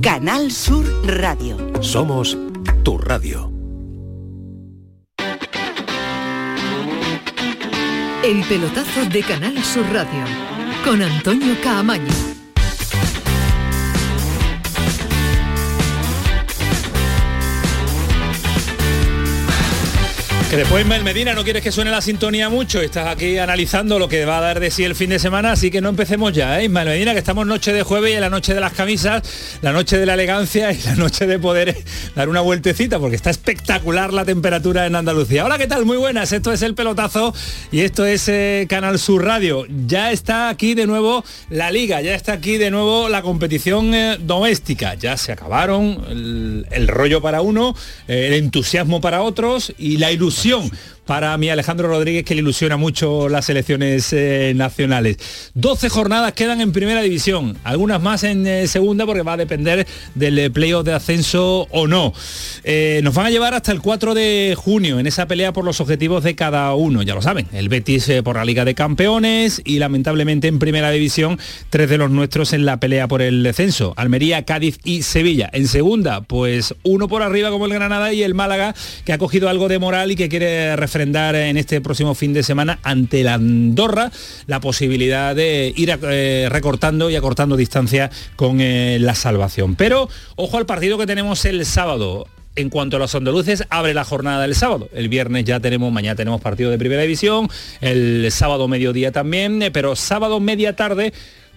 Canal Sur Radio. Somos tu radio. El pelotazo de Canal Sur Radio con Antonio Caamaño. Que después Ismael Medina no quieres que suene la sintonía mucho, estás aquí analizando lo que va a dar de sí el fin de semana, así que no empecemos ya, ¿eh? Ismael Medina, que estamos noche de jueves y en la noche de las camisas, la noche de la elegancia y la noche de poder dar una vueltecita, porque está espectacular la temperatura en Andalucía. Hola, ¿qué tal? Muy buenas, esto es El Pelotazo y esto es eh, Canal Sur Radio. Ya está aquí de nuevo la liga, ya está aquí de nuevo la competición eh, doméstica, ya se acabaron el, el rollo para uno, eh, el entusiasmo para otros y la ilusión solución para mí Alejandro Rodríguez que le ilusiona mucho las selecciones eh, nacionales. 12 jornadas quedan en primera división, algunas más en eh, segunda porque va a depender del eh, playoff de ascenso o no. Nos van a llevar hasta el 4 de junio en esa pelea por los objetivos de cada uno, ya lo saben, el Betis por la Liga de Campeones y lamentablemente en primera división tres de los nuestros en la pelea por el descenso, Almería, Cádiz y Sevilla. En segunda, pues uno por arriba como el Granada y el Málaga que ha cogido algo de moral y que quiere en este próximo fin de semana ante la Andorra la posibilidad de ir eh, recortando y acortando distancia con eh, la salvación. Pero ojo al partido que tenemos el sábado. En cuanto a los andaluces, abre la jornada del sábado. El viernes ya tenemos, mañana tenemos partido de primera división, el sábado mediodía también, eh, pero sábado media tarde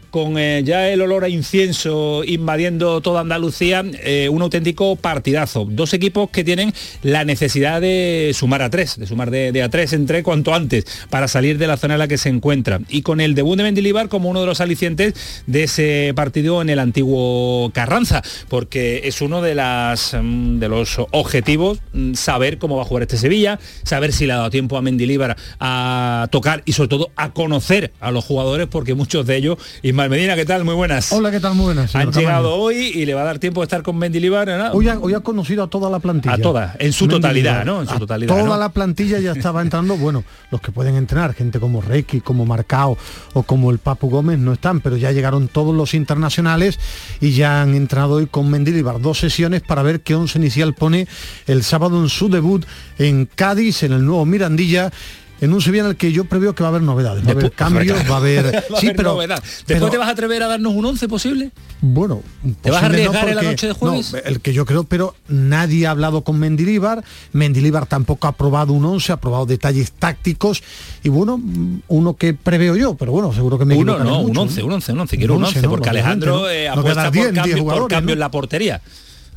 con eh, ya el olor a incienso invadiendo toda Andalucía, eh, un auténtico partidazo. Dos equipos que tienen la necesidad de sumar a tres, de sumar de, a tres entre cuanto antes, para salir de la zona en la que se encuentra. Y con el debut de Mendilibar como uno de los alicientes de ese partido en el antiguo Carranza, porque es uno de, las, mm, de los objetivos mm, saber cómo va a jugar este Sevilla, saber si le ha dado tiempo a Mendilibar a tocar y sobre todo a conocer a los jugadores, porque muchos de ellos, Ismael Medina, ¿qué tal? Muy buenas. Hola, ¿qué tal? Muy buenas. Han llegado hoy y le va a dar tiempo de estar con Mendilibar. ¿no? Hoy ha, hoy ha conocido a toda la plantilla. A toda, en su totalidad, ¿no? En su A totalidad, Toda ¿no? la plantilla ya estaba entrando, bueno, los que pueden entrenar, gente como Reiki, como Marcao o como el Papu Gómez no están, pero ya llegaron todos los internacionales y ya han entrado hoy con Mendilibar dos sesiones para ver qué once inicial pone el sábado en su debut en Cádiz, en el nuevo Mirandilla. En un Sevilla en el que yo preveo que va a haber novedades, va a haber cambios, va a haber... Va a sí, pero, novedad. Después pero- te vas a atrever a darnos un 11 posible. Bueno, ¿Te vas a posible no, arriesgar en la porque- noche de jueves? no, el que yo creo, pero nadie ha hablado con Mendilibar. Mendilibar tampoco ha probado un 11, ha probado detalles tácticos y bueno, uno que preveo yo, pero bueno, seguro que me Uno, no, un mucho, 11, un 11, un 11. Quiero un 11, ¿no? porque Alejandro ¿no? eh, No apuesta quedan por, 10, 10 cambio, por cambio ¿no? en la portería.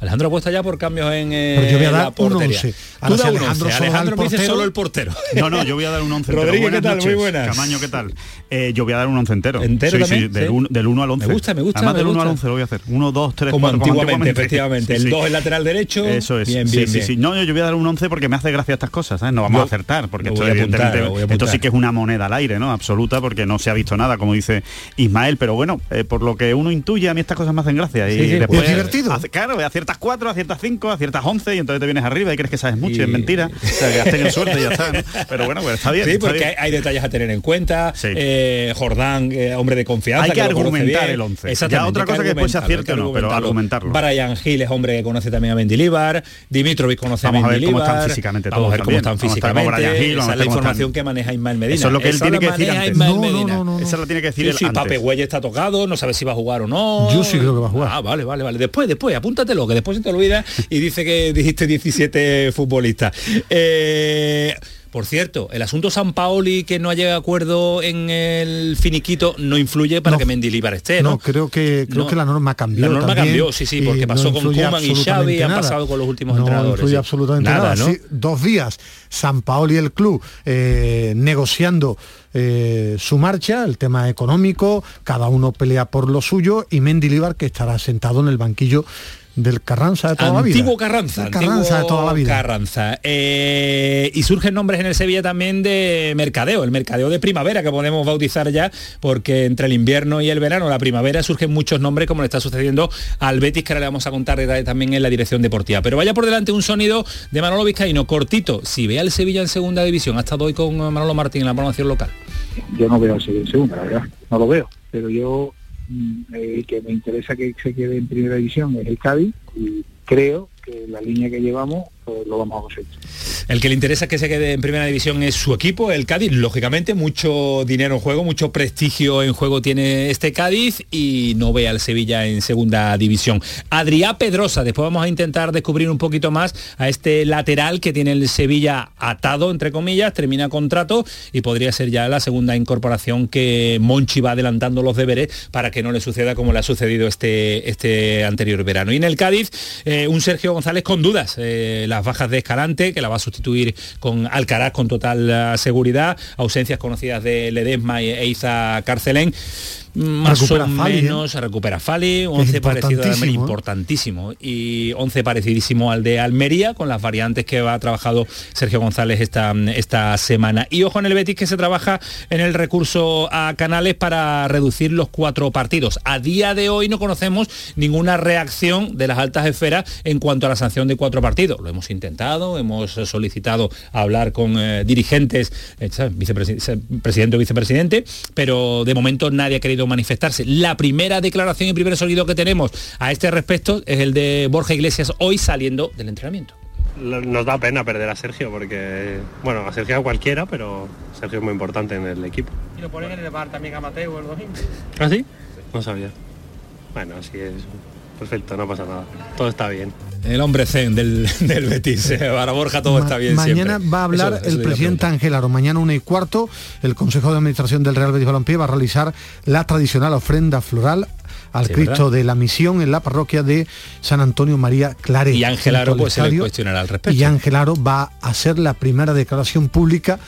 Alejandro apuesta ya por cambios en eh, Pero yo voy a dar la un portería. 11. Tú Ahora, da si un Alejandro 11. solo da el Alejandro me dice solo el portero. No, no, yo voy a dar un 11 entero. Rodríguez, ¿qué tal? Muy noches. buenas. Camaño, ¿qué tal? Eh, yo voy a dar un 11 entero. ¿Entero sí, también? Sí, del, Sí. uno- del 1 al 11. Me gusta, me gusta, Además, me del 1 al gusta. 11 lo voy a hacer. 1, 2, 3, Como 4, antiguamente, efectivamente. El 2 el lateral derecho. Eso es. Bien, sí, bien, sí, bien. sí. No, yo, voy a dar un 11 porque me hace gracia estas cosas, ¿sabes? No vamos Yo a acertar, porque esto, voy a evidentemente, voy a esto sí que es una moneda al aire, ¿no? Absoluta, porque no se ha visto nada, como dice Ismael. Pero bueno, eh, por lo que uno intuye, a mí estas cosas me hacen gracia. Y Sí, sí, después, es divertido. claro, aciertas 4, aciertas 5, aciertas 11 y entonces te vienes arriba y crees que sabes mucho y, Y- es mentira. O sea, que has tenido suerte y ya está. ¿no? Pero bueno, pues está bien. Sí, está porque bien. hay, hay detalles a tener en cuenta. Sí. Eh, Jordán, eh, hombre de confianza. Hay que argumentar el once. Exactamente, Ya otra cosa que después se acierte no, pero argumentarlo. Brian Hill es hombre que conoce también a Mendilibar. Dimitrovic conoce Vamos a a ver cómo Mendilibar. están físicamente Vamos a todos ver cómo también. están Vamos a estar con físicamente. Brian Hill, vamos Esa es la información están. que maneja Ismael Medina. Eso es lo que él tiene que decir antes. No, no. Esa tiene que decir él. Pape está tocado, no sabe si va a jugar o no. Yo sí creo que va a jugar. Ah, vale, vale, vale. Después, después, apúntatelo, que después se te olvida y dice que dijiste 17 futbolistas. Eh, por cierto, el asunto San Paoli que no ha llegado a acuerdo en el finiquito no influye para No. que Mendilibar esté, ¿no? No, creo que creo No. que la norma cambió. La norma también, cambió, sí, sí, porque pasó con Koeman y Xavi, han pasado con los últimos no entrenadores, influye sí. absolutamente Nada, nada. ¿no? Sí, dos días, San Paolo y el club eh, negociando eh, su marcha, el tema económico, cada uno pelea por lo suyo y Mendilibar que estará sentado en el banquillo del Carranza de toda la vida. Antiguo Carranza, Carranza de antiguo toda la vida. Carranza. Eh, y surgen nombres en el Sevilla también de mercadeo, el mercadeo de primavera que podemos bautizar ya, porque entre el invierno y el verano, la primavera, surgen muchos nombres como le está sucediendo al Betis, que ahora le vamos a contar también en la dirección deportiva. Pero vaya por delante un sonido de Manolo Vizcaíno, cortito. Si ve al Sevilla en segunda división, ha estado hoy con Manolo Martín en la programación local. yo no veo al Sevilla en segunda, la verdad, no lo veo. Pero yo el que me interesa que se quede en primera división es el Cádiz y creo que la línea que llevamos lo vamos a conseguir. El que le interesa que se quede en primera división es su equipo, el Cádiz. Lógicamente, mucho dinero en juego, mucho prestigio en juego tiene este Cádiz y no ve al Sevilla en segunda división. Adrián Pedrosa, después vamos a intentar descubrir un poquito más a este lateral que tiene el Sevilla atado, entre comillas, termina contrato y podría ser ya la segunda incorporación que Monchi va adelantando los deberes para que no le suceda como le ha sucedido este, este anterior verano. Y en el Cádiz, eh, un Sergio González con dudas. Eh, las bajas de Escalante, que la va a sustituir con Alcaraz con total eh, seguridad, ausencias conocidas de Ledesma e Iza Carcelén más Recupera o Fali, ¿eh? menos recupera Fali, 11 parecido al Almería, importantísimo y 11 parecidísimo al de Almería con las variantes que ha trabajado Sergio González esta, esta semana. Y ojo en el Betis que se trabaja en el recurso a Canales para reducir los cuatro partidos. A día de hoy no conocemos ninguna reacción de las altas esferas en cuanto a la sanción de cuatro partidos. Lo hemos intentado, hemos solicitado hablar con eh, dirigentes, eh, ¿sabes? vicepresi- presidente o vicepresidente, pero de momento nadie ha querido manifestarse. La primera declaración y primer sonido que tenemos a este respecto es el de Borja Iglesias hoy saliendo del entrenamiento. Nos da pena perder a Sergio porque, bueno, a Sergio a cualquiera, pero Sergio es muy importante en el equipo. ¿Y lo ponen en el bar también a Mateo el domingo? ¿Ah, sí? No sabía. Bueno, así es. Perfecto, no pasa nada. Todo está bien. El hombre zen del, del Betis. Para Borja todo Ma- está bien Mañana siempre. va a hablar Eso- eso el presidente Ángel Aro. Mañana una y cuarto, el Consejo de Administración del Real Betis Balompié va a realizar la tradicional ofrenda floral al Sí, Cristo ¿verdad? de la Misión en la parroquia de San Antonio María Claret. Y Ángel Aro pues se le cuestionará al respecto. Y Ángel Aro va a hacer la primera declaración pública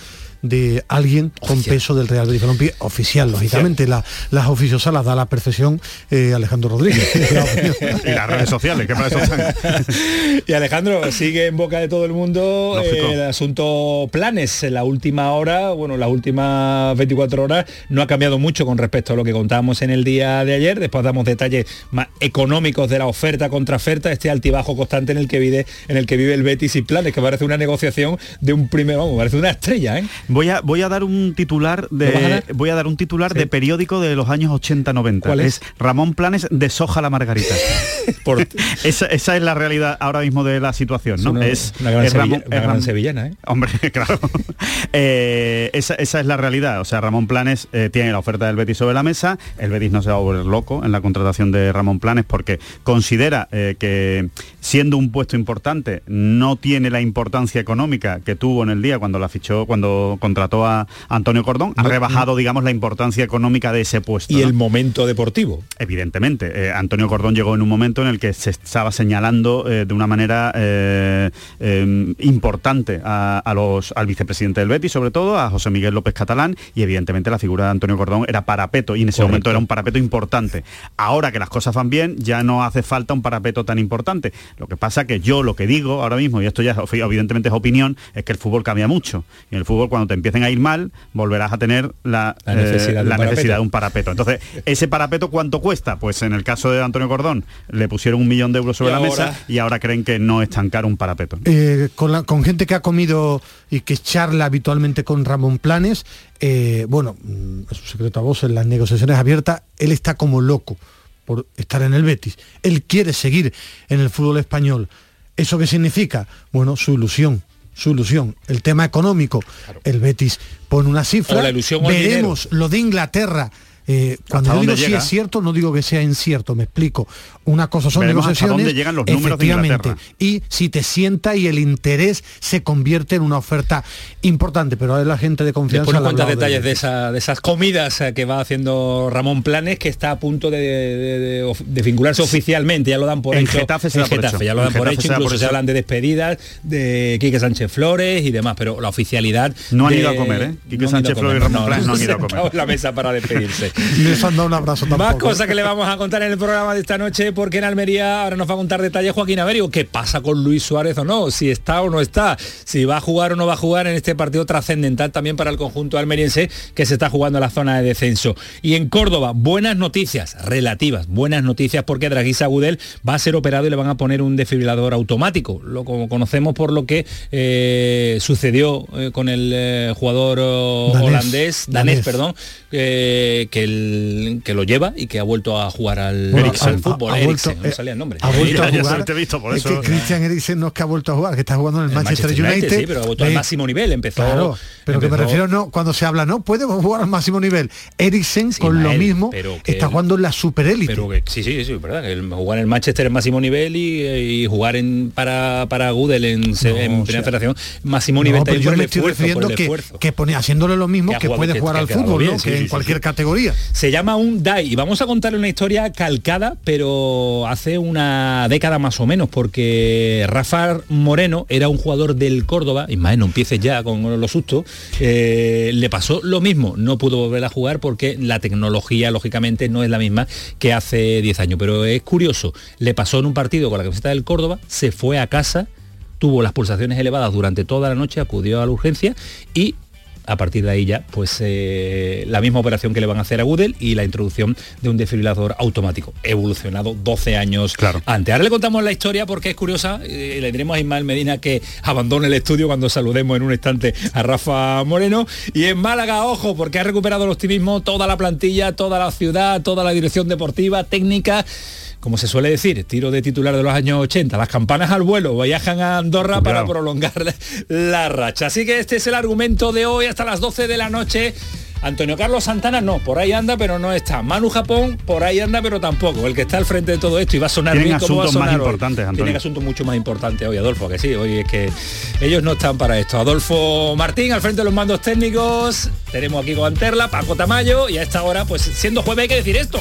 de alguien con peso del Real Betis Balompié oficial, lógicamente la- las oficiosas las da la perfección eh, Alejandro Rodríguez y las redes sociales, que para eso están. Y Alejandro, sigue en boca de todo el mundo eh, el asunto planes. En la última hora, bueno, las últimas 24 horas no ha cambiado mucho con respecto a lo que contábamos en el día de ayer. Después damos detalles más económicos de la oferta contra oferta, este altibajo constante en el que vive, en el que vive el Betis y planes, que parece una negociación de un primer, vamos, parece una estrella, ¿eh? Voy a, voy a dar un titular ¿Lo vas a de voy a dar un titular Sí. de periódico de los años 80-90. ¿Cuál es? Ramón Planes deshoja la margarita. Por esa, esa es la realidad ahora mismo de la situación, ¿no? una, es una gran, es sevilla- Ramón- una es gran Ram- sevillana, ¿eh? Hombre, claro. Eh, esa, esa es la realidad. O sea, Ramón Planes eh, tiene la oferta del Betis sobre la mesa. El Betis no se va a volver loco en la contratación de Ramón Planes porque considera eh, que siendo un puesto importante no tiene la importancia económica que tuvo en el día cuando la fichó, cuando contrató a Antonio Cordón. Ha No, rebajado, digamos, la importancia económica de ese puesto. Y ¿no? el momento deportivo. Evidentemente, eh, Antonio Cordón llegó en un momento en el que se estaba señalando eh, de una manera eh, eh, importante a, a los, al vicepresidente del Betis, sobre todo, a José Miguel López Catalán, y evidentemente la figura de Antonio Cordón era parapeto, y en ese Correcto. momento era un parapeto importante. Ahora que las cosas van bien, ya no hace falta un parapeto tan importante. Lo que pasa que yo lo que digo ahora mismo, y esto ya evidentemente es opinión, es que el fútbol cambia mucho. Y en el fútbol cuando te empiecen a ir mal, volverás a tener la, La necesidad eh, de un la parapeto. necesidad de un parapeto. Entonces, ese parapeto cuánto cuesta? Pues en el caso de Antonio Cordón le pusieron un millón de euros sobre Y la ahora- mesa y ahora creen que no es tan caro un parapeto. Eh, con, la- con gente que ha comido y que charla habitualmente con Ramón Planes, eh, bueno, mm, es un secreto a voces, las negociaciones abiertas, él está como loco por estar en el Betis. Él quiere seguir en el fútbol español. ¿Eso qué significa? Bueno, su ilusión, su ilusión. El tema económico, el Betis pone una cifra, O la ilusión o el veremos lo de Inglaterra. Eh, cuando yo digo si es cierto, no digo que sea incierto, me explico. Una cosa son Veremos hasta negociaciones, dónde llegan los números de efectivamente, Inglaterra. y si te sienta y el interés se convierte en una oferta importante, pero es la gente de confianza. Después cuenta detalles de- de, esa- de esas comidas que va haciendo Ramón Planes, que está a punto de, de- de de vincularse oficialmente, ya lo dan por En hecho. Getafe se en da por Getafe, hecho. ya lo dan En por Getafe hecho, por incluso se hecho. hablan de despedidas de Quique Sánchez Flores y demás, pero la oficialidad... No han de- ido a comer, ¿eh? Quique no Sánchez Flores y Ramón Planes no han ido a comer. la mesa para despedirse. Les han dado un abrazo tampoco. Más cosas que le vamos a contar en el programa de esta noche, porque en Almería ahora nos va a contar detalles Joaquín Averio. ¿Qué pasa con Luis Suárez o no? Si está o no está, si va a jugar o no va a jugar en este partido trascendental también para el conjunto almeriense que se está jugando en la zona de descenso. Y en Córdoba, buenas noticias, relativas, buenas noticias porque Draguisa Gudel va a ser operado y le van a poner un desfibrilador automático. Lo como conocemos por lo que eh, sucedió eh, con el eh, jugador Danés, holandés, danés, danés. perdón, eh, que el que lo lleva y que ha vuelto a jugar al, Bueno, al ha- fútbol, ha Eriksen, vuelto- no salía el nombre. Ha vuelto a jugar. se te he visto, por es eso- que Christian Eriksen no es que ha vuelto a jugar, que está jugando en el, El Manchester, Manchester United. United, sí, pero ha vuelto al Ve- máximo nivel, empezó- Claro, pero que me refiero no, cuando se habla, no, puede jugar al máximo nivel. Eriksen con lo mismo está él- jugando en la superélite. Pero que sí, sí, sí, es verdad. el- jugar en el Manchester en máximo nivel y, y jugar en para para Gudel en, No, Primera Federación máximo No, nivel pero yo me estoy esfuerzo, refiriendo que, que haciéndole lo mismo Que ha que, jugado- puede jugar al fútbol, bien, ¿no? sí, que sí, en cualquier categoría. Se llama un DAI y vamos a contarle una historia calcada, pero hace una década más o menos, porque Rafa Moreno era un jugador del Córdoba, Ismael, no empieces ya con los sustos, eh, le pasó lo mismo, no pudo volver a jugar porque la tecnología, lógicamente, no es la misma que hace 10 años, pero es curioso, le pasó en un partido con la camiseta del Córdoba, se fue a casa, tuvo las pulsaciones elevadas durante toda la noche, acudió a la urgencia y a partir de ahí ya, pues eh, la misma operación que le van a hacer a Gudel y la introducción de un desfibrilador automático, evolucionado 12 años Claro. antes. Ahora le contamos la historia porque es curiosa, eh, le diremos a Ismael Medina que abandone el estudio cuando saludemos en un instante a Rafa Moreno. Y en Málaga, ojo, porque ha recuperado el optimismo toda la plantilla, toda la ciudad, toda la dirección deportiva, técnica como se suele decir, tiro de titular de los años 80, las campanas al vuelo, viajan a Andorra para prolongar la, racha. Así que este es el argumento de hoy hasta las 12 de la noche. Antonio Carlos Santana no, por ahí anda, pero no está. Manu Japón, por ahí anda, pero tampoco. El que está al frente de todo esto y va a sonar Tienen bien como va a más sonar hoy. importantes, Antonio. Tienen asuntos mucho más importantes hoy, Adolfo, que sí, hoy es que ellos no están para esto. Adolfo Martín al frente de los mandos técnicos. Tenemos aquí con Anterla, Paco Tamayo y a esta hora, pues siendo jueves hay que decir esto.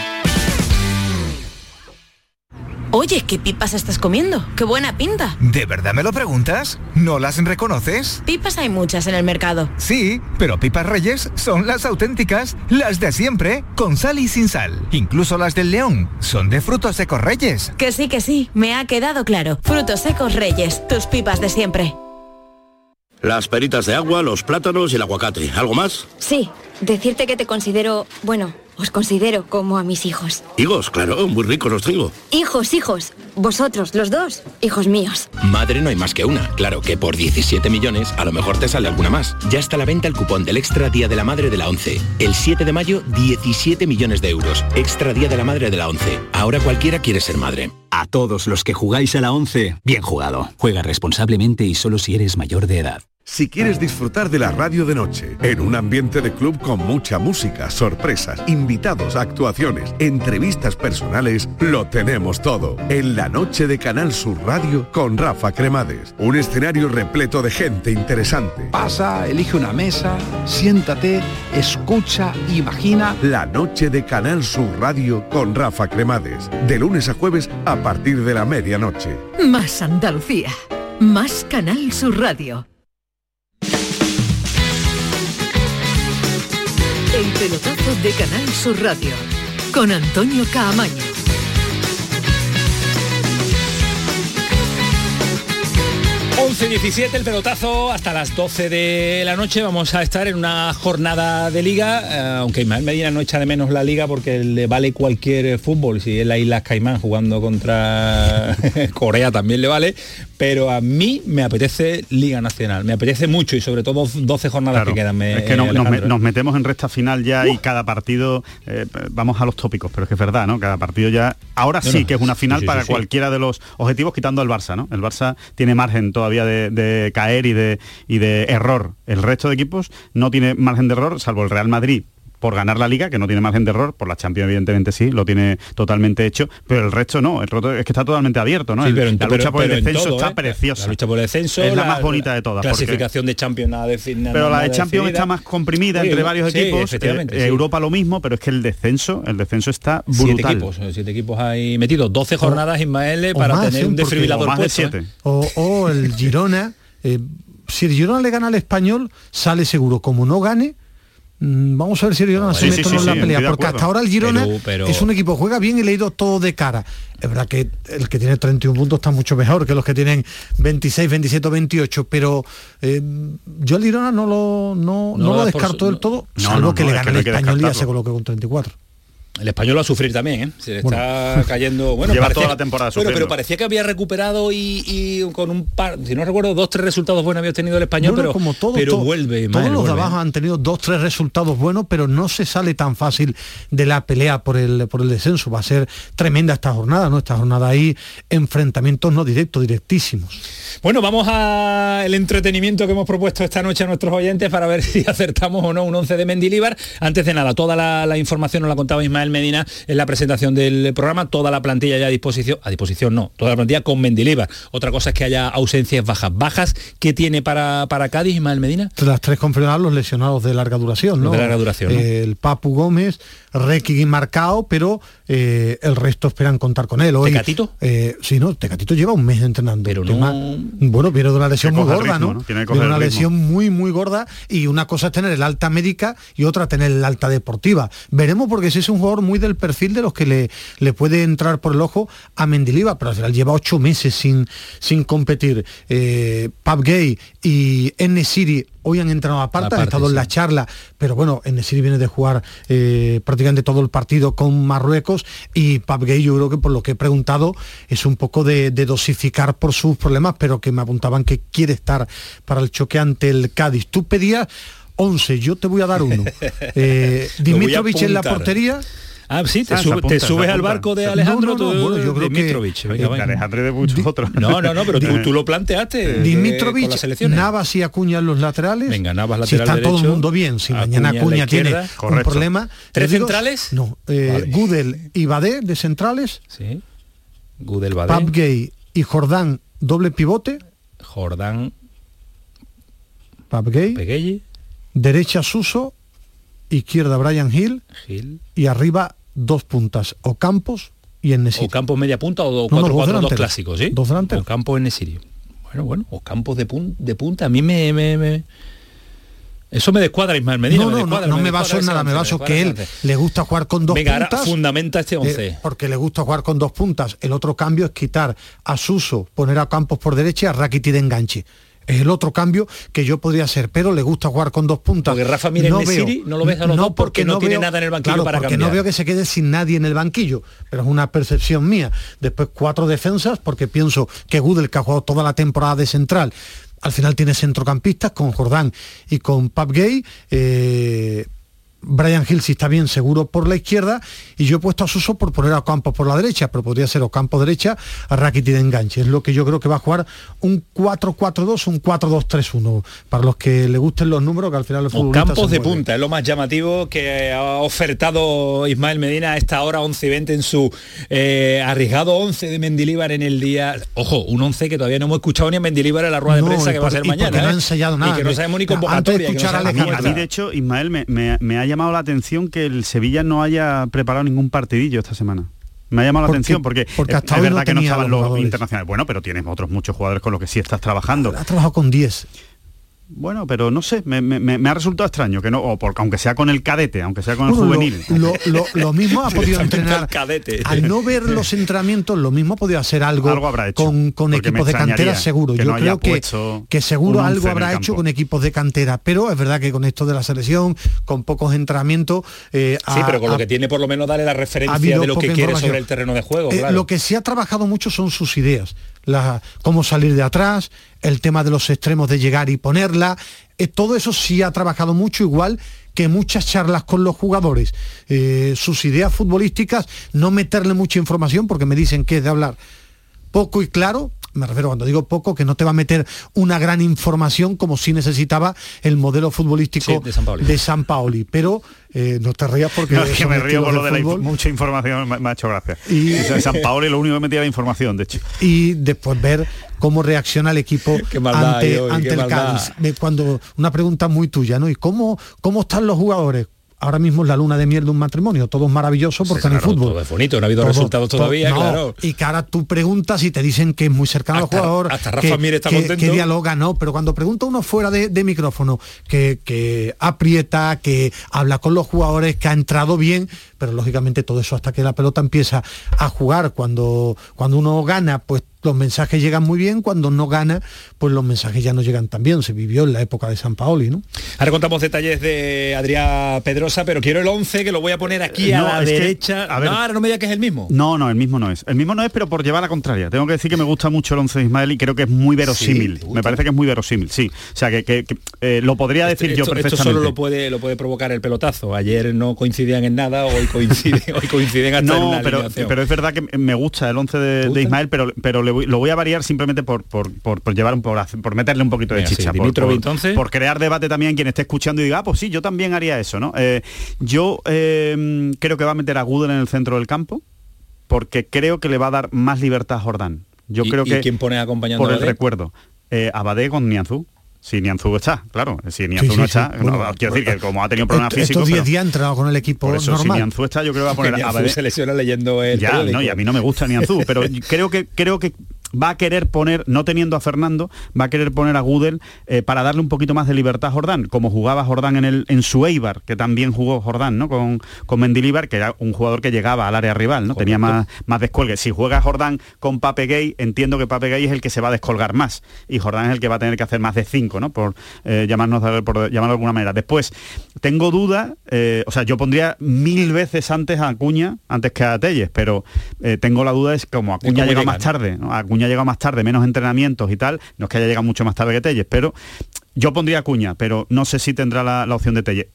Oye, ¿qué pipas estás comiendo? ¡Qué buena pinta! ¿De verdad me lo preguntas? ¿No las reconoces? Pipas hay muchas en el mercado. Sí, pero Pipas Reyes son las auténticas, las de siempre, con sal y sin sal. Incluso las del León son de frutos secos Reyes. Que sí, que sí, me ha quedado claro. Frutos secos Reyes, tus pipas de siempre. Las peritas de agua, los plátanos y el aguacate. ¿Algo más? Sí, decirte que te considero, bueno, os considero como a mis hijos. Higos, claro, muy ricos los tengo. Hijos, hijos, vosotros, los dos, hijos míos. Madre no hay más que una. Claro que por 17 millones a lo mejor te sale alguna más. Ya está a la venta el cupón del Extra Día de la Madre de la 11. El 7 de mayo, 17 millones de euros. Extra Día de la Madre de la 11. Ahora cualquiera quiere ser madre. A todos los que jugáis a la 11, bien jugado. Juega responsablemente y solo si eres mayor de edad. Si quieres disfrutar de la radio de noche, en un ambiente de club con mucha música, sorpresas, invitados, actuaciones, entrevistas personales, lo tenemos todo. En la noche de Canal Sur Radio con Rafa Cremades. Un escenario repleto de gente interesante. Pasa, elige una mesa, siéntate, escucha, imagina. La noche de Canal Sur Radio con Rafa Cremades. De lunes a jueves a partir de la medianoche. Más Andalucía. Más Canal Sur Radio. El pelotazo de Canal Sur Radio con Antonio Caamaño. 11 17 el pelotazo hasta las 12 de la noche vamos a estar en una jornada de liga eh, aunque Ismael Medina no echa de menos la liga porque le vale cualquier fútbol si es la isla Caimán jugando contra Corea también le vale pero a mí me apetece liga nacional me apetece mucho y sobre todo 12 jornadas Claro, que quedan me- es que no- nos, ¿eh? nos metemos en recta final ya y cada partido, eh, vamos a los tópicos, pero es que es verdad, ¿no? Cada partido ya, ahora No, sí no, que es una final sí, para sí. cualquiera de los objetivos, quitando al Barça, ¿no? El Barça tiene margen todavía de, de caer y de, y de error. El resto de equipos no tiene margen de error, salvo el Real Madrid por ganar la liga, que no tiene margen de error, por la Champions evidentemente sí, lo tiene totalmente hecho, pero el resto no, el resto es que está totalmente abierto, ¿no? Sí, El- pero en- la lucha pero- por el descenso todo, está ¿eh? preciosa. La lucha por el descenso, es la, más bonita de todas. porque- Clasificación de Champions nada de pero la de Champions está más comprimida Sí, entre varios sí, equipos. efectivamente, Eh, sí. Europa lo mismo, pero es que el descenso, el descenso está Siete brutal. equipos, eh, siete equipos ahí metidos, 12 jornadas Ismael para más, tener ¿eh? un Porque- desfibrilador o más de ¿eh? siete. O, o el Girona. eh, si el Girona le gana al español, sale seguro. Como no gane, vamos a ver si el Girona se sí, mete sí, o no sí, en la sí, pelea. Porque hasta ahora el Girona Pero- pero- es un equipo, juega bien y le ha ido todo de cara. Es verdad que el que tiene 31 puntos está mucho mejor que los que tienen 26, 27 o 28, pero eh, yo el Girona no lo, no, No no lo descarto su- del todo, no, salvo no, que no, le es gane no el español y se coloque con 34. El español va a sufrir también, ¿eh? Se le está cayendo. Bueno, Lleva parecía- toda la temporada Bueno, pero parecía que había recuperado y, y con un par, si no recuerdo, dos, tres resultados buenos había tenido el español, pero, como todo, pero todo- vuelve, todos Ismael, los de vuelve. abajo han tenido dos, tres resultados buenos, pero no se sale tan fácil de la pelea por el, por el descenso. Va a ser tremenda esta jornada, ¿no? Esta jornada ahí, enfrentamientos no directos, directísimos. Bueno, vamos al entretenimiento que hemos propuesto esta noche a nuestros oyentes para ver si acertamos o no un 11 de Mendilíbar. Antes de nada, toda la, la información nos la contaba Ismael Medina en la presentación del programa, toda la plantilla ya a disposición, a disposición no, toda la plantilla con Mendilíbar. Otra cosa es que haya ausencias bajas. ¿Bajas que tiene para, para Cádiz, Ismael Medina? Las tres confirmadas los lesionados de larga duración, ¿no? De larga duración, ¿no? El Papu Gómez, Requi marcado, pero eh, el resto esperan contar con él. Hoy, ¿Tecatito? Eh, sí, no, Tecatito lleva un mes entrenando. Pero Tema- Bueno, viene de una lesión muy gorda, ritmo, ¿no? ¿no? Tiene Viene una lesión muy, muy gorda y una cosa es tener el alta médica y otra tener el alta deportiva. Veremos porque ese es un jugador muy del perfil de los que le, le puede entrar por el ojo a Mendilibar, pero al final lleva ocho meses sin, sin competir. Eh, Gay y N City hoy han entrenado aparte, han estado en la charla, pero bueno, En City viene de jugar eh, prácticamente todo el partido con Marruecos y Pap Gay yo creo que por lo que he preguntado es un poco de, de dosificar por sus problemas, pero que me apuntaban que quiere estar para el choque ante el Cádiz. Tú pedías 11, yo te voy a dar uno. Eh, Dimitrovich en la portería. Ah, sí, te, Ah, apunta, te subes al barco de No, Alejandro, no, no, tú, bueno, yo creo que- Dimitrovich. Venga, venga. Alejandro de muchos otros. No, no, no, pero tú, tú lo planteaste. eh, Dimitrovich. Navas y Acuña en los laterales. Venga, Navas si lateral está todo el mundo bien, si Acuña mañana Acuña tiene izquierda. un Correcto. problema. ¿Tres digo- centrales? No, eh, Vale. Gudel y Badé de centrales, Sí. Gudel Pap Badé, Gay y Jordán doble pivote, Jordán Pap Gay, Peguelli, derecha Suso, izquierda Brian Hill Gil. y arriba dos puntas, o Campos y en O Campos media punta o No, no, 4 dos 4 2 delanteros. clásicos, ¿sí? Dos delanteros. O Campos en Nesiri. Bueno, bueno, o Campos de, pun- de punta. A mí me, me- me- Eso me descuadra, Ismael Medina. no, me no, no, descuadra, no me me baso en nada, me baso que él le gusta jugar con dos Venga, puntas. fundamenta este eh, 11. porque le gusta jugar con dos puntas. El otro cambio es quitar a Suso, poner a Campos por derecha y a Rakiti de enganche. Es el otro cambio que yo podría hacer, pero le gusta jugar con dos puntas. Porque Rafa Mir en Nesiri no lo ves a los dos porque no tiene nada en el banquillo claro, para porque cambiar. no veo que se quede sin nadie en el banquillo, pero es una percepción mía. Después cuatro defensas, porque pienso que Gudel, que ha jugado toda la temporada de central, al final tiene centrocampistas con Jordán y con Pap Gay. eh, Brian Hill si está bien seguro por la izquierda y yo he puesto a Suso por poner a Campos por la derecha, pero podría ser o Campos derecha, a Rakiti de enganche. Es lo que yo creo que va a jugar un 4-4-2, un 4-2-3-1. Para los que le gusten los números, que al final los campos de mueven. punta, es lo más llamativo que ha ofertado Ismael Medina a esta hora 11 y 20 en su eh, arriesgado 11 de Mendilíbar en el día. Ojo, un 11 que todavía no hemos escuchado ni a Mendilíbar en la rueda de No, prensa que va a ser mañana. no ha ¿eh? ensayado nada. Y que no sabemos ni antes de convocatoria. a mí, de hecho, Ismael, me, me- me ha llamado la atención que el Sevilla no haya preparado ningún partidillo esta semana. Me ha llamado la atención porque, porque es- hasta es hoy verdad no que no estaban los internacionales. Bueno, pero tienes otros muchos jugadores con los que sí estás trabajando. Ha trabajado con 10. Bueno, pero no sé, me, me- me- me ha resultado extraño que no, o porque aunque sea con el cadete, aunque sea con el Bueno, juvenil. Lo, lo- lo mismo ha podido entrenar. al cadete. Al no ver los entrenamientos, lo mismo ha podido hacer algo, Algo habrá hecho, con, equipos de cantera seguro. Yo no creo que, que seguro algo habrá hecho con equipos de cantera, pero es verdad que con esto de la selección, con pocos entrenamientos, eh, Sí, ha- pero con lo ha- que tiene por lo menos darle la referencia de lo que quiere sobre el terreno de juego. Eh, claro. Lo que sí ha trabajado mucho son sus ideas, la- cómo salir de atrás, el tema de los extremos de llegar y ponerla, eh, todo eso sí ha trabajado mucho igual que muchas charlas con los jugadores. Eh, sus ideas futbolísticas, no meterle mucha información porque me dicen que es de hablar poco y claro, me refiero cuando digo poco, que no te va a meter una gran información como si necesitaba el modelo futbolístico Sí, de de San Paoli. Pero eh, no te rías porque No, es que me río por lo de la inf- mucha información, me, me ha hecho gracia. Y- Y San Paolo lo único que metía la información, de hecho. y después ver cómo reacciona el equipo maldad ante, hoy, ante qué el maldad. Cádiz. Cuando una pregunta muy tuya, ¿no? ¿Y cómo, cómo están los jugadores? Ahora mismo es la luna de miel de un matrimonio, todo es maravilloso porque no hay claro, fútbol. todo es bonito, no ha habido Todo- resultados todavía, no, claro. Y que ahora tú preguntas y te dicen que es muy cercano al jugador. hasta Rafa que, Mir está que- contento. que dialoga, no, pero cuando pregunta uno fuera de, de micrófono, que, que aprieta, que habla con los jugadores, que ha entrado bien, pero lógicamente todo eso hasta que la pelota empieza a jugar, cuando, cuando uno gana, pues los mensajes llegan muy bien, cuando no gana, pues los mensajes ya no llegan tan bien. Se vivió en la época de San Paoli, ¿no? Ahora contamos detalles de Adrián Pedrosa, pero quiero el 11 que lo voy a poner aquí a No, la es que, derecha. a ver- no, ahora no me digas que es el mismo. No, no, el mismo no es. El mismo no es, pero por llevar la contraria. Tengo que decir que me gusta mucho el 11 de Ismael y creo que es muy verosímil. me parece que es muy verosímil, sí. O sea, que, que- que, eh, lo podría decir yo esto, esto perfectamente. solo lo puede, lo puede provocar el pelotazo. Ayer no coincidían en nada, hoy coinciden, hoy coinciden hasta en no, una pero, pero es verdad que me gusta el 11 de, de Ismael, pero, pero le lo voy a variar simplemente por, por, por- por llevar un por, por meterle un poquito de chicha. por, entonces. crear debate también quien esté escuchando y diga, ah, pues sí, yo también haría eso, ¿no? Eh, yo eh, creo que va a meter a Gudel en el centro del campo, porque creo que le va a dar más libertad a Jordán. Yo ¿Y- creo y que quién pone acompañando por el recuerdo. Eh, Abadé con Nianzú. Si Nianzú está, claro. Si Nianzú Sí, no sí, sí. está, no, Bueno, quiero decir que como ha tenido problemas Estos físicos... 10 pero- días ha entrenado con el equipo por eso, si normal. Nianzú está, yo creo que va a poner a Nianzú Abadé. se lesiona leyendo el Ya, periódico. no, y a mí no me gusta Nianzú, pero creo que creo que va a querer poner, no teniendo a Fernando, va a querer poner a Gudel eh, para darle un poquito más de libertad a Jordán, como jugaba Jordán en el en su Eibar, que también jugó Jordán, ¿no? Con, con Mendilibar, que era un jugador que llegaba al área rival, ¿no? Tenía más, más descuelgue. Si juega Jordán con Pape Gay, entiendo que Pape Gay es el que se va a descolgar más. Y Jordán es el que va a tener que hacer más de cinco, ¿no? Por eh, llamarnos por llamarlo de alguna manera. Después, tengo duda, eh, o sea, yo pondría mil veces antes a Acuña, antes que a Telles, pero tengo la duda es como Acuña llega más tarde, ¿no? Acuña llega más tarde, menos entrenamientos y tal, no es que haya llegado mucho más tarde que Telles, pero yo pondría Acuña, pero no sé si tendrá la, la opción de Telles.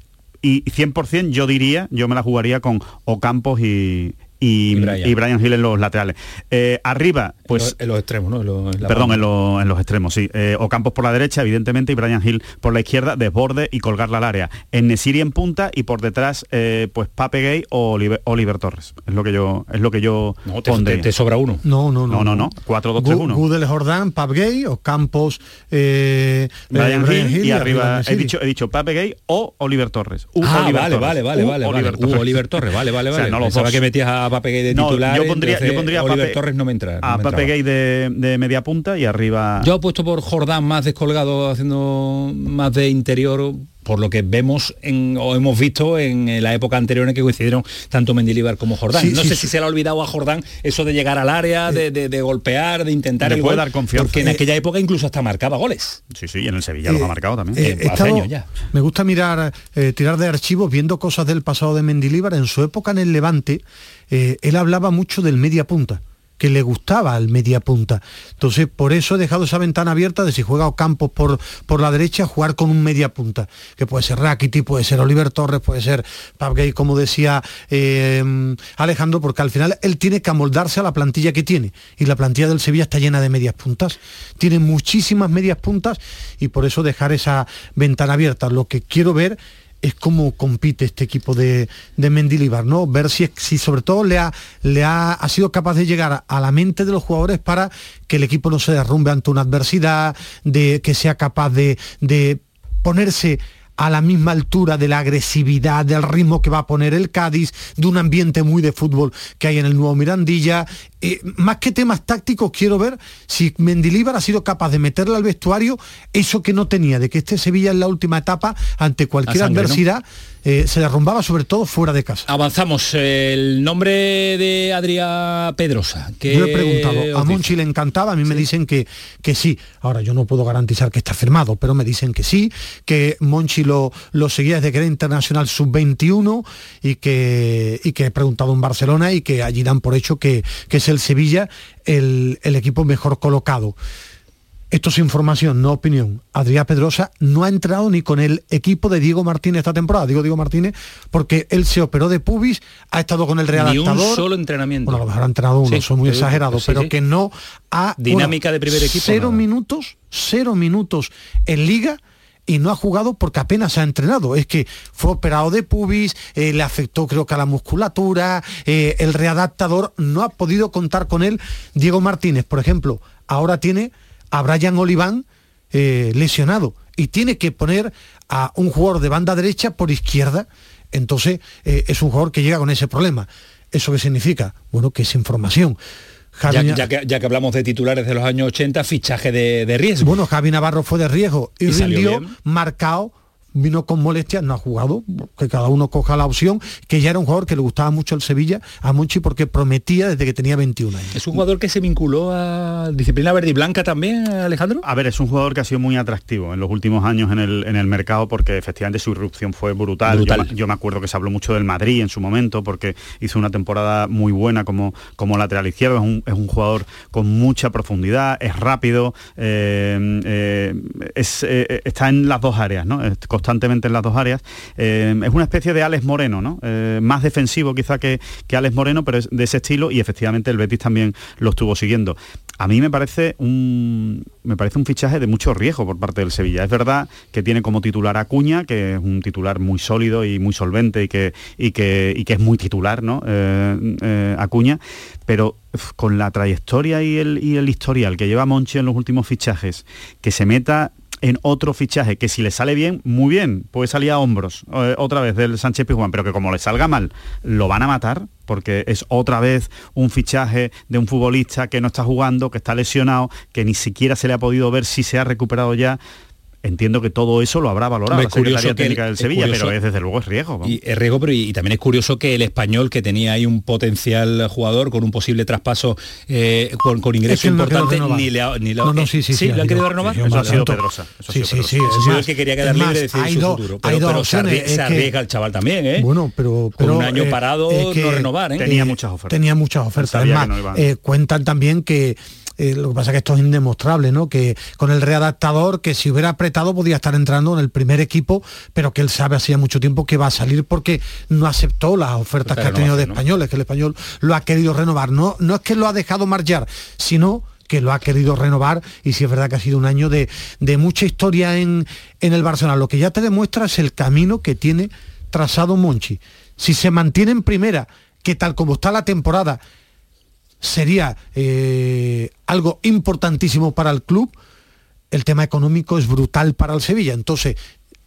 Y 100% yo diría, yo me la jugaría con Ocampos y, y, Y Brian. y Brian Hill en los laterales. Eh, arriba, pues... en los extremos, ¿no? En los- en la Perdón, en, lo- en los extremos, sí. Eh, Ocampos por la derecha, evidentemente, y Brian Hill por la izquierda, desborde y colgarla al área. En Nesiri en punta y por detrás, eh, pues Pape Gay o Oliver, Oliver Torres. Es lo que yo, es lo que yo No, te, pondría. te- te sobra uno. No, no, no. No, no, no. 4-2-3-1. Gudel Jordán, Pap Gay o Campos eh, Brian, eh, Hill, y arriba he dicho, he dicho Pape Gay o Oliver Torres. U Ah, Oliver vale, Torres. vale, vale, U vale, vale. Oliver Torres. Oliver Torres, vale, vale, O sea, vale. no los que metías a Pape Gay de No, titular. yo pondría, yo pondría a Oliver Pape- Torres no me entra. no A me Pape entraba. Gay de, de media punta y arriba... Yo apuesto por Jordán más descolgado, haciendo más de interior, por lo que vemos en, o hemos visto en la época anterior en que coincidieron tanto Mendilibar como Jordán. Sí, no sí, sé sí. si se le ha olvidado a Jordán eso de llegar al área, de, de- de golpear, de intentar Le el puede gol, dar confianza. porque en Eh, aquella época incluso hasta marcaba goles. Sí, sí, y en el Sevilla los ha marcado también. Eh, Eh, he hace estado- años ya. Me gusta mirar, eh, tirar de archivos viendo cosas del pasado de Mendilíbar. En su época en el Levante, eh, él hablaba mucho del media punta que le gustaba al media punta. Entonces, por eso he dejado esa ventana abierta de si juega Ocampos por, por la derecha, jugar con un media punta, que puede ser Rakiti, puede ser Oliver Torres, puede ser Pap Gay, como decía eh, Alejandro, porque al final él tiene que amoldarse a la plantilla que tiene. Y la plantilla del Sevilla está llena de medias puntas. Tiene muchísimas medias puntas y por eso dejar esa ventana abierta. Lo que quiero ver es cómo compite este equipo de, de Mendilibar, ¿no? Ver si, si sobre todo le, ha, le ha, ha sido capaz de llegar a la mente de los jugadores para que el equipo no se derrumbe ante una adversidad, de que sea capaz de, de ponerse a la misma altura de la agresividad, del ritmo que va a poner el Cádiz, de un ambiente muy de fútbol que hay en el nuevo Mirandilla. Eh, más que temas tácticos, quiero ver si Mendilíbar ha sido capaz de meterle al vestuario eso que no tenía, de que este Sevilla en la última etapa, ante cualquier sangre, ¿no? Eh, se derrumbaba sobre todo fuera de casa. Avanzamos. El nombre de Adrián Pedrosa. ¿qué Yo he preguntado, a Monchi le encantaba, a mí me dicen que, que sí. Ahora yo no puedo garantizar que está firmado, pero me dicen que sí, que Monchi lo, lo seguía desde que era internacional sub-21 y que, y que he preguntado en Barcelona y que allí dan por hecho que, que es el Sevilla el, el equipo mejor colocado. Esto es información, no opinión. Adrián Pedrosa no ha entrado ni con el equipo de Diego Martínez esta temporada. Digo Diego Martínez porque él se operó de pubis, ha estado con el Ni un readaptador. solo entrenamiento. Bueno, a lo mejor ha entrenado uno, Sí, son muy exagerados, sí, pero sí. que no ha... Dinámica de primer equipo, Cero nada. minutos, cero minutos en liga y no ha jugado porque apenas ha entrenado. Es que fue operado de pubis, eh, le afectó creo que a la musculatura, eh, el readaptador no ha podido contar con él. Diego Martínez, por ejemplo, ahora tiene a Brian Oliván eh, lesionado y tiene que poner a un jugador de banda derecha por izquierda. Entonces eh, es un jugador que llega con ese problema. ¿Eso qué significa? Bueno, que es información. Ya, Javi- ya que, ya que hablamos de titulares de los años 80, fichaje de, de riesgo. Bueno, Javi Navarro fue de riesgo y Y rindió marcado vino con molestias, no ha jugado, que cada uno coja la opción, que ya era un jugador que le gustaba mucho el Sevilla a Monchi porque prometía desde que tenía 21 años. ¿Es un jugador que se vinculó a disciplina verde y blanca también, Alejandro? A ver, es un jugador que ha sido muy atractivo en los últimos años en el, en el mercado porque efectivamente su irrupción fue brutal. Brutal. Yo, yo me acuerdo que se habló mucho del Madrid en su momento porque hizo una temporada muy buena como, como lateral izquierdo. Es un, es un jugador con mucha profundidad, es rápido, eh, eh, es, eh, está en las dos áreas, ¿no? Es constantemente en las dos áreas. Eh, es una especie de Alex Moreno, ¿no? Eh, más defensivo quizá que, que Alex Moreno, pero es de ese estilo y efectivamente el Betis también lo estuvo siguiendo. A mí me parece un me parece un fichaje de mucho riesgo por parte del Sevilla. Es verdad que tiene como titular Acuña, que es un titular muy sólido y muy solvente y que, y que, y que es muy titular, ¿no? Eh, Acuña, pero con la trayectoria y el, y el historial que lleva Monchi en los últimos fichajes, que se meta en otro fichaje que si le sale bien, muy bien, puede salir a hombros eh, otra vez del Sánchez Pizjuán, pero que como le salga mal, lo van a matar porque es otra vez un fichaje de un futbolista que no está jugando, que está lesionado, que ni siquiera se le ha podido ver si se ha recuperado ya. Entiendo que todo eso lo habrá valorado la es curioso Secretaría que Técnica el- del Sevilla, curioso- pero es desde luego es riesgo. Y es riesgo, pero y, y también es curioso que el español, que tenía ahí un potencial jugador con un posible traspaso eh, con, con ingreso Es que él no quedó importante, ni le ha- ni le ha- No, no, sí, sí, sí, ¿lo ha han querido ido. renovar? Eso ha sido Pedrosa. Eso Sí, sido sí, sí. Es más- el que quería quedar libre más, de decir hay su futuro. Pero, pero se, opciones, arrie- es se que- arriesga el chaval también, ¿eh? Bueno, pero, Con un año eh, parado, no renovar, ¿eh? Tenía eh, muchas ofertas. Tenía muchas ofertas. Eh, cuentan también que eh, lo que pasa es que esto es indemostrable, ¿no? Que con el readaptador, que si hubiera apretado podía estar entrando en el primer equipo, pero que él sabe hacía mucho tiempo que va a salir porque no aceptó las ofertas que ha tenido de españoles, que el español lo ha querido renovar. No, no es que lo ha dejado marchar, sino que lo ha querido renovar y si es verdad que ha sido un año de, de mucha historia en, en el Barcelona. Lo que ya te demuestra es el camino que tiene trazado Monchi. Si se mantiene en primera, que tal como está la temporada, sería eh, algo importantísimo para el club, el tema económico es brutal para el Sevilla. Entonces,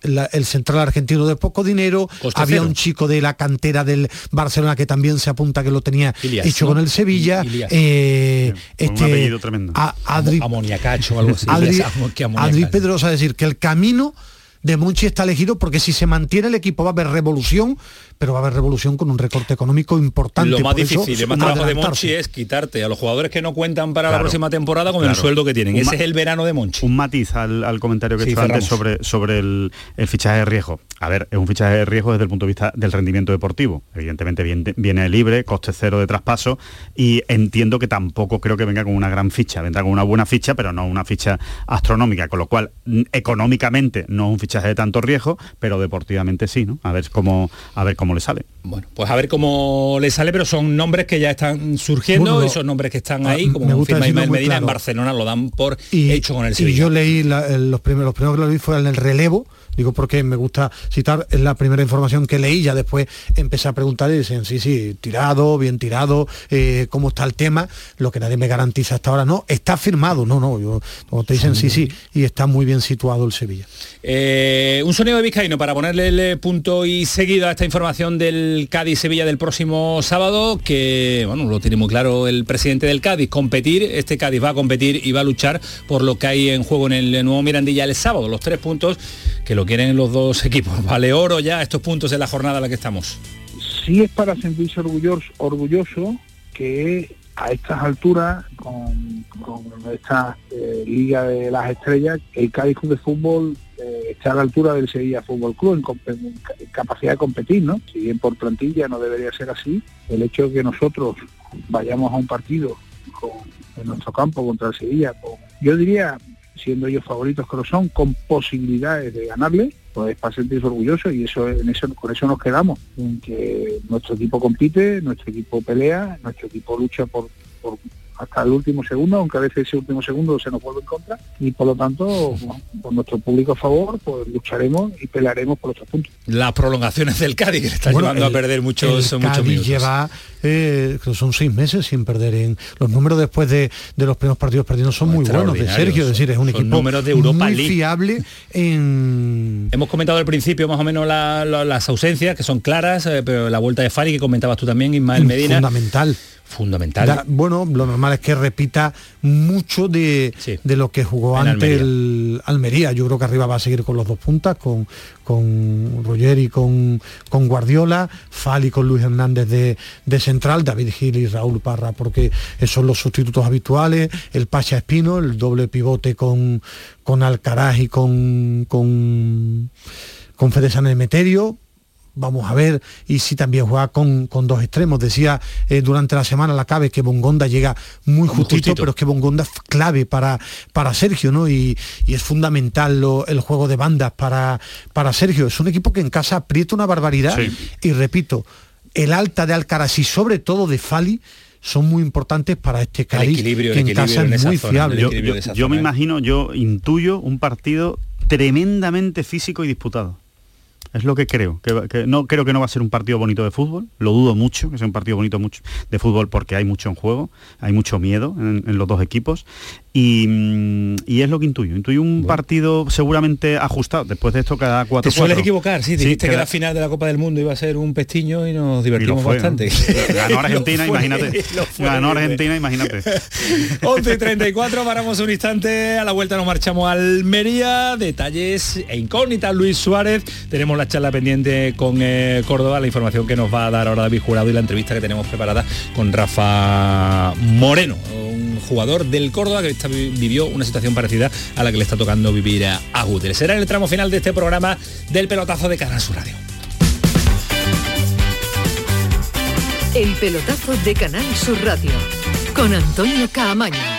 la- el central argentino de poco dinero, Coste había cero. un chico de la cantera del Barcelona que también se apunta que lo tenía Ilias, hecho ¿no? con el Sevilla. Eh, Con un este, apellido tremendo. a- Adri, Amoniacacho o algo así. Adri. Adri Pedrosa, es decir, que el camino de Monchi está elegido porque si se mantiene el equipo va a haber revolución, pero va a haber revolución con un recorte económico importante. Lo más Por eso, difícil, el más trabajo de. Monchi es quitarte a los jugadores que no cuentan para la próxima temporada con el sueldo que tienen. Un Ese es el verano de Monchi. un matiz al, al comentario que Sí, hecho antes sobre, sobre el, el fichaje de riesgo. A ver, es un fichaje de riesgo desde el punto de vista del rendimiento deportivo. Evidentemente viene, viene libre, coste cero de traspaso y entiendo que tampoco creo que venga con una gran ficha. Vendrá con una buena ficha, pero no una ficha astronómica, con lo cual económicamente no es un fichaje de tanto riesgo, pero deportivamente sí, ¿no? A ver cómo, a ver cómo le sale. Bueno, pues a ver cómo le sale, pero son nombres que ya están surgiendo Bueno, y son nombres que están ah, ahí, como me gusta muy Medina en. Barcelona, lo dan por y, hecho con el y Sevilla. yo leí la- los primeros los primeros que lo vi fue en el relevo digo porque me gusta citar es la primera información que leí ya después empecé a preguntar y dicen sí sí tirado bien tirado eh, cómo está el tema lo que nadie me garantiza hasta ahora no está firmado no no yo como te dicen sí sí y está muy bien situado el Sevilla. Eh, un sonido de Vizcaíno para ponerle el eh, punto y seguido a esta información del Cádiz-Sevilla del próximo sábado, que bueno, lo tiene muy claro el presidente del Cádiz, competir, este Cádiz va a competir y va a luchar por lo que hay en juego en el nuevo Mirandilla el sábado, los tres puntos que lo quieren los dos equipos. Vale oro ya estos puntos en la jornada en la que estamos. sí es para sentirse orgulloso, orgulloso que a estas alturas, con, con esta eh, Liga de las Estrellas, el Cádiz Club de Fútbol eh, está a la altura del Sevilla Fútbol Club en, en capacidad de competir, ¿no? Si bien por plantilla no debería ser así, el hecho de que nosotros vayamos a un partido con- en nuestro campo contra el Sevilla, con- yo diría, siendo ellos favoritos que lo son, con posibilidades de ganarle, pues para sentirse orgulloso y eso, en eso con eso nos quedamos, en que nuestro equipo compite, nuestro equipo pelea, nuestro equipo lucha por, por hasta el último segundo, aunque a veces ese último segundo se nos vuelve en contra, y por lo tanto, bueno, con nuestro público a favor, pues lucharemos y pelearemos por los tres puntos. Las prolongaciones del Cádiz que le están Bueno, llevando el- a perder muchos, el muchos minutos. lleva eh, son seis meses sin perder en los números después de, de los primeros partidos perdidos son muy buenos de Sergio es decir es un equipo números de Europa muy League. fiable en Hemos comentado al principio más o menos la- la- las ausencias, que son claras, eh, pero la vuelta de Fari, que comentabas tú también, Ismael Medina, fundamental Fundamental. Da- bueno, lo normal es que repita mucho de, de lo que jugó En ante Almería. el Almería. Yo creo que arriba va a seguir con los dos puntas, con, con Roger y con, con Guardiola, Fali con Luis Hernández de, de central, David Gil y Raúl Parra, porque esos son los sustitutos habituales, el Pacha Espino, el doble pivote con, con Alcaraz y con, con, con Fede San Emeterio, vamos a ver y si también juega con, con dos extremos. Decía eh, durante la semana la cabe que Bongonda llega muy justito, justito. pero es que Bongonda es clave para, para Sergio, ¿no? Y, y es fundamental lo- el juego de bandas para, para Sergio. Es un equipo que en casa aprieta una barbaridad Sí. y repito, el alta de Alcaraz y sobre todo de Fali son muy importantes para este Cádiz, equilibrio, que el en casa es muy zona, fiable. Yo, me ¿eh? imagino, yo intuyo un partido tremendamente físico y disputado. Es lo que creo. Que, que no creo que no va a ser un partido bonito de fútbol. Lo dudo mucho que sea un partido bonito mucho de fútbol porque hay mucho en juego, hay mucho miedo en, en los dos equipos y, mm, y es lo que intuyo. Intuyo un partido seguramente ajustado. Después de esto cada cuatro. Te sueles cuatro. equivocar, sí, dijiste que la final de la Copa del Mundo iba a ser un pestiño y nos divertimos fue, bastante. ¿no? Ganó Argentina, fue, imagínate. Ganó Argentina, imagínate. 11 y 34, paramos un instante, a la vuelta nos marchamos a Almería, detalles e incógnitas, Luis Suárez, tenemos la charla pendiente con eh, Córdoba, la información que nos va a dar ahora David Jurado y la entrevista que tenemos preparada con Rafa Moreno, un jugador del Córdoba que vivió una situación parecida a la que le está tocando vivir a, a. Será en el tramo final de este programa del pelotazo de Canal Sur Radio. El pelotazo de Canal Sur Radio con Antonio Caamaño.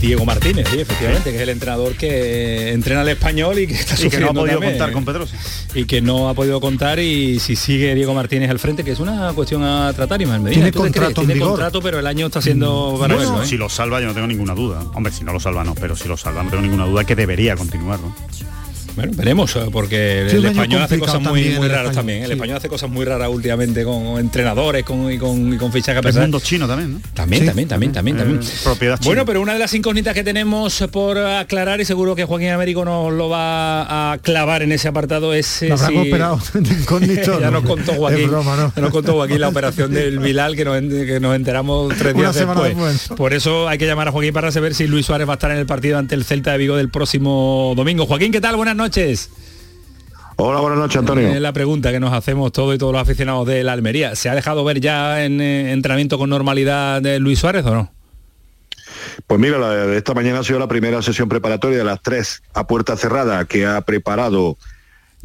Diego Martínez, sí, efectivamente, que es el entrenador que entrena al español y que está Y que no ha podido también, contar ¿eh? con Pedrosa. Y que no ha podido contar y si sigue Diego Martínez al frente, que es una cuestión a tratar, Ismael Medina. Tiene contrato en Tiene vigor. contrato, pero el año está siendo para verlo, ¿eh? Si lo salva yo no tengo ninguna duda. Hombre, si no lo salva no, pero si lo salva no tengo ninguna duda que debería continuar. ¿no? Bueno, veremos, eh, porque Sí, el español hace cosas muy, también, muy el raras también. El sí. español hace cosas muy raras últimamente con entrenadores con, y, con, y con fichajes El pesados. mundo chino también, ¿no? También, Sí, también, también, también, también. Eh, propiedad china. Bueno, pero una de las incógnitas que tenemos por aclarar y seguro que Joaquín Américo nos lo va a clavar en ese apartado es eh, si- operado de incógnito. ya ¿no? nos contó Joaquín, broma, ¿no? ya nos contó Joaquín la operación del Bilal que nos, en- que nos enteramos tres días después. después. Por eso hay que llamar a Joaquín para saber si Luis Suárez va a estar en el partido ante el Celta de Vigo del próximo domingo. Joaquín, ¿qué tal? Buenas noches. Hola, buenas noches, Antonio. Es la pregunta que nos hacemos todos y todos los aficionados de la Almería. ¿Se ha dejado ver ya en eh, entrenamiento con normalidad de Luis Suárez o no? Pues mira, la esta mañana ha sido la primera sesión preparatoria de las tres a puerta cerrada que ha preparado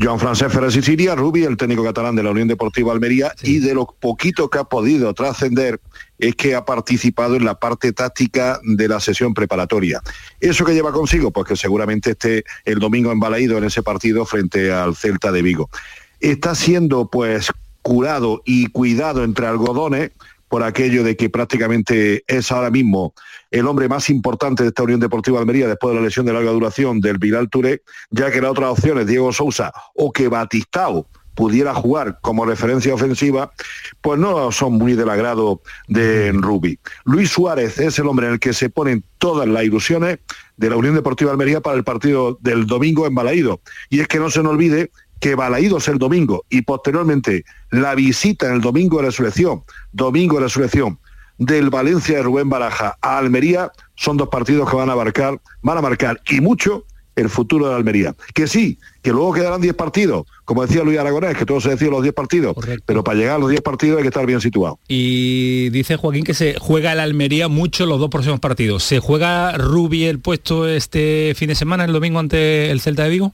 Joan Francesc Ferrer Sicilia, Rubi, el técnico catalán de la Unión Deportiva Almería, y de lo poquito que ha podido trascender es que ha participado en la parte táctica de la sesión preparatoria. ¿Eso que lleva consigo? Pues que seguramente esté el domingo embalaído en ese partido frente al Celta de Vigo. Está siendo pues curado y cuidado entre algodones por aquello de que prácticamente es ahora mismo el hombre más importante de esta Unión Deportiva Almería después de la lesión de larga duración del Bilal Touré, ya que las otras opciones, Diego Sousa o que Batistao pudiera jugar como referencia ofensiva, pues no son muy del agrado de Rubi. Luis Suárez es el hombre en el que se ponen todas las ilusiones de la Unión Deportiva Almería para el partido del domingo en Balaído. Y es que no se nos olvide que Balaído es el domingo y posteriormente la visita en el domingo de resurrección, domingo de resurrección del Valencia de Rubén Baraja a Almería son dos partidos que van a marcar, van a marcar y mucho el futuro de la Almería. Que sí, que luego quedarán 10 partidos, como decía Luis Aragonés, que todo se decía los 10 partidos, pero para llegar a los 10 partidos hay que estar bien situado. Y dice Joaquín que se juega el Almería mucho los dos próximos partidos. ¿Se juega Rubi el puesto este fin de semana, el domingo ante el Celta de Vigo?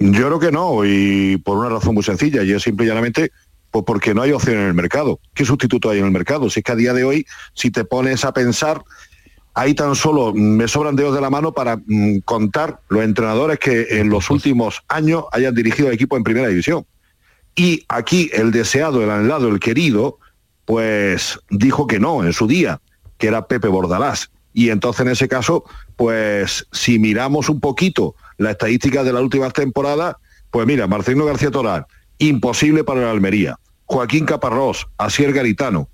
Yo creo que no, y por una razón muy sencilla, y es simple y llanamente pues porque no hay opción en el mercado. ¿Qué sustituto hay en el mercado? Si es que a día de hoy, si te pones a pensar, ahí tan solo mm, me sobran dedos de la mano para mm, contar los entrenadores que en los últimos años hayan dirigido el equipo en primera división. Y aquí el deseado, el anhelado, el querido, pues dijo que no en su día, que era Pepe Bordalás. Y entonces en ese caso, pues si miramos un poquito la estadística de las últimas temporadas, pues mira, Marcelino García Toral, imposible para la Almería. Joaquín Caparrós, Asier Garitano.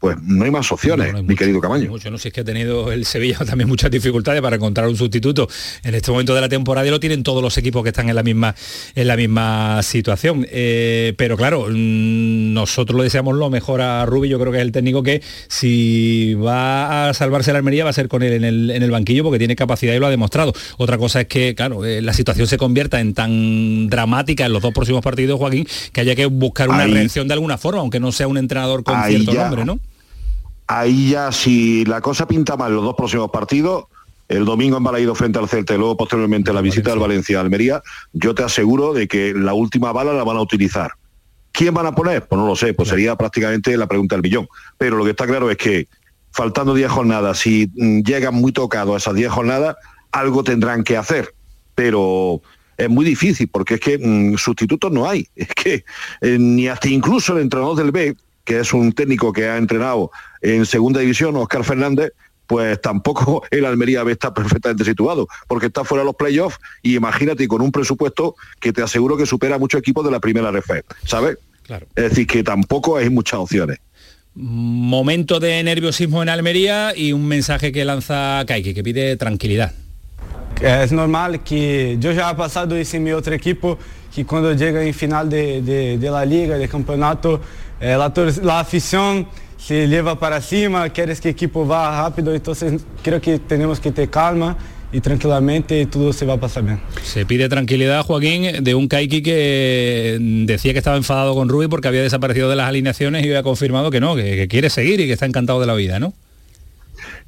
Pues no hay más opciones, mi querido Camaño. Mucho, no sé si es que ha tenido el Sevilla también muchas dificultades para encontrar un sustituto en este momento de la temporada y lo tienen todos los equipos que están en la misma en la misma situación. Eh, pero claro, mm, nosotros le deseamos lo mejor a Rubi, yo creo que es el técnico que si va a salvarse la Almería va a ser con él en el, en el banquillo porque tiene capacidad y lo ha demostrado. Otra cosa es que, claro, eh, la situación se convierta en tan dramática en los dos próximos partidos, Joaquín, que haya que buscar una Ahí- reacción de alguna forma, aunque no sea un entrenador con cierto ya. nombre, ¿no? Ahí ya, si la cosa pinta mal los dos próximos partidos, el domingo en Balaído frente al Celta y luego posteriormente la visita del Valencia a Almería, yo te aseguro de que la última bala la van a utilizar. ¿Quién van a poner? Pues no lo sé, pues sería prácticamente la pregunta del millón. Pero lo que está claro es que faltando 10 jornadas, si mm, llegan muy tocados a esas 10 jornadas, algo tendrán que hacer. Pero es muy difícil porque es que mm, sustitutos no hay. Es que eh, ni hasta incluso el entrenador del B, que es un técnico que ha entrenado en segunda división, Oscar Fernández, pues tampoco el Almería B está perfectamente situado, porque está fuera de los playoffs y imagínate con un presupuesto que te aseguro que supera a muchos equipos de la primera RF, ¿sabes? Claro. Es decir, que tampoco hay muchas opciones. momento de nerviosismo en Almería y un mensaje que lanza Kaiki, que pide tranquilidad. Es normal que yo ya he pasado eso en mi otro equipo, que cuando llega en final de, de- de la liga, de campeonato, eh, la afición se lleva para cima, quieres que el equipo va rápido, entonces creo que tenemos que tener calma y tranquilamente todo se va a pasar bien. Se pide tranquilidad, Joaquín, de un Kaiki que decía que estaba enfadado con Rubí porque había desaparecido de las alineaciones y hoy ha confirmado que no, que, que quiere seguir y que está encantado de la vida, ¿no?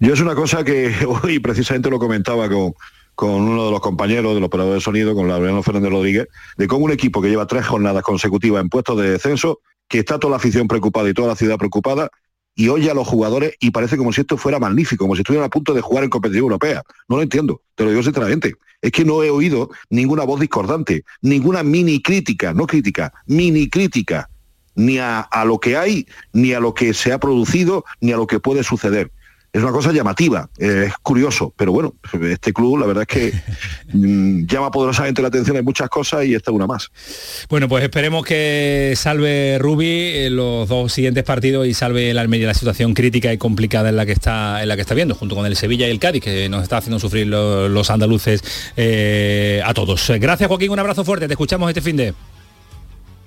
Yo es una cosa que hoy precisamente lo comentaba con, con uno de los compañeros del operador de sonido, con Laureano Fernández Rodríguez, de cómo un equipo que lleva tres jornadas consecutivas en puestos de descenso, que está toda la afición preocupada y toda la ciudad preocupada, y oye a los jugadores y parece como si esto fuera magnífico, como si estuvieran a punto de jugar en competición europea. No lo entiendo, te lo digo sinceramente. Es que no he oído ninguna voz discordante, ninguna mini crítica, no crítica, mini crítica, ni a, a lo que hay, ni a lo que se ha producido, ni a lo que puede suceder. Es una cosa llamativa, eh, es curioso, pero bueno, este club la verdad es que mm, llama poderosamente la atención en muchas cosas y esta es una más. Bueno, pues esperemos que salve Rubi en los dos siguientes partidos y salve el Almería la situación crítica y complicada en la que está en la que está viendo, junto con el Sevilla y el Cádiz, que nos está haciendo sufrir lo- los, andaluces eh, a todos. Gracias Joaquín, un abrazo fuerte, te escuchamos este fin de.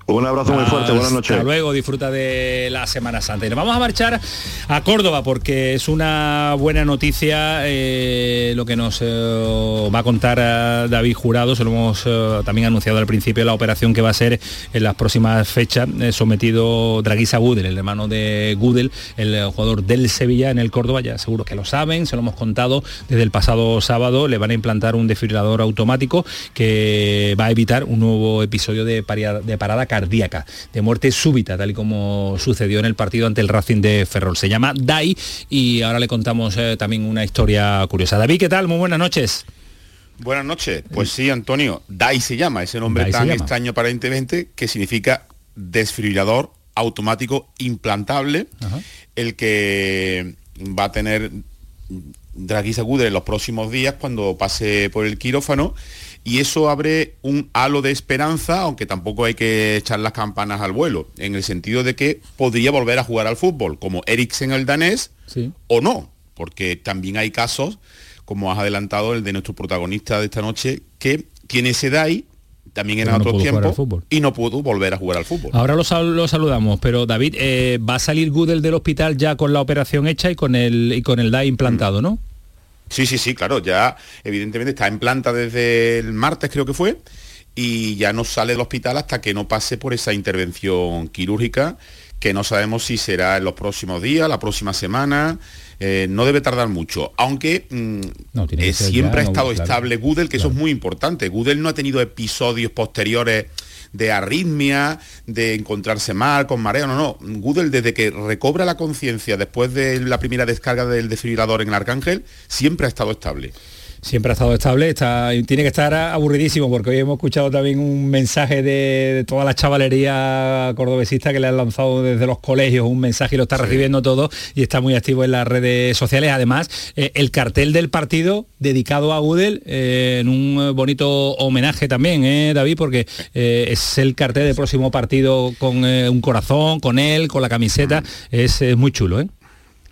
Un abrazo muy fuerte, buenas noches. Hasta luego, disfruta de la Semana Santa. Y nos vamos a marchar a Córdoba porque es una buena noticia eh, lo que nos eh, va a contar eh, David Jurado. Se lo hemos eh, también anunciado al principio la operación que va a ser en las próximas fechas sometido Draguisa Gudel, el hermano de Gudel, el jugador del Sevilla en el Córdoba. Ya seguro que lo saben, se lo hemos contado desde el pasado sábado. Le van a implantar un desfibrilador automático que va a evitar un nuevo episodio de, de parada cardíaca, de muerte súbita, tal y como sucedió en el partido ante el Racing de Ferrol. Se llama DAI y ahora le contamos eh, también una historia curiosa. David, ¿qué tal? Muy buenas noches. Buenas noches. Pues sí, Antonio, DAI se llama, ese nombre DAI tan extraño aparentemente, que significa desfibrilador automático implantable, el que va a tener Draguisa Gudel en los próximos días cuando pase por el quirófano y eso abre un halo de esperanza, aunque tampoco hay que echar las campanas al vuelo, en el sentido de que podría volver a jugar al fútbol, como Eriksen el danés, Sí. o no, porque también hay casos, como has adelantado, el de nuestro protagonista de esta noche, que tiene ese DAI, también en Pero no tiempos, fútbol. y no pudo volver a jugar al fútbol. Ahora lo, sal- lo saludamos, pero David, eh, va a salir Gudel del hospital ya con la operación hecha y con el, y con el DAI implantado, ¿no? Sí, sí, sí, claro, ya evidentemente está en planta desde el martes creo que fue y ya no sale del hospital hasta que no pase por esa intervención quirúrgica que no sabemos si será en los próximos días, la próxima semana, eh, no debe tardar mucho, aunque mm, eh, siempre ya, ha estado no, claro. estable Gudel, que eso es muy importante. Gudel no ha tenido episodios posteriores de arritmia, de encontrarse mal, con mareo, no, no. Gudel desde que recobra la conciencia después de la primera descarga del desfibrilador en el Arcángel, siempre ha estado estable. Siempre ha estado estable, está, tiene que estar aburridísimo porque hoy hemos escuchado también un mensaje de, de toda la chavalería cordobesista que le han lanzado desde los colegios, un mensaje y lo está recibiendo todo y está muy activo en las redes sociales. Además, eh, el cartel del partido dedicado a Gudel eh, en un bonito homenaje también, ¿eh, David? Porque eh, es el cartel del próximo partido con un corazón, con él, con la camiseta. Es, es muy chulo, ¿eh?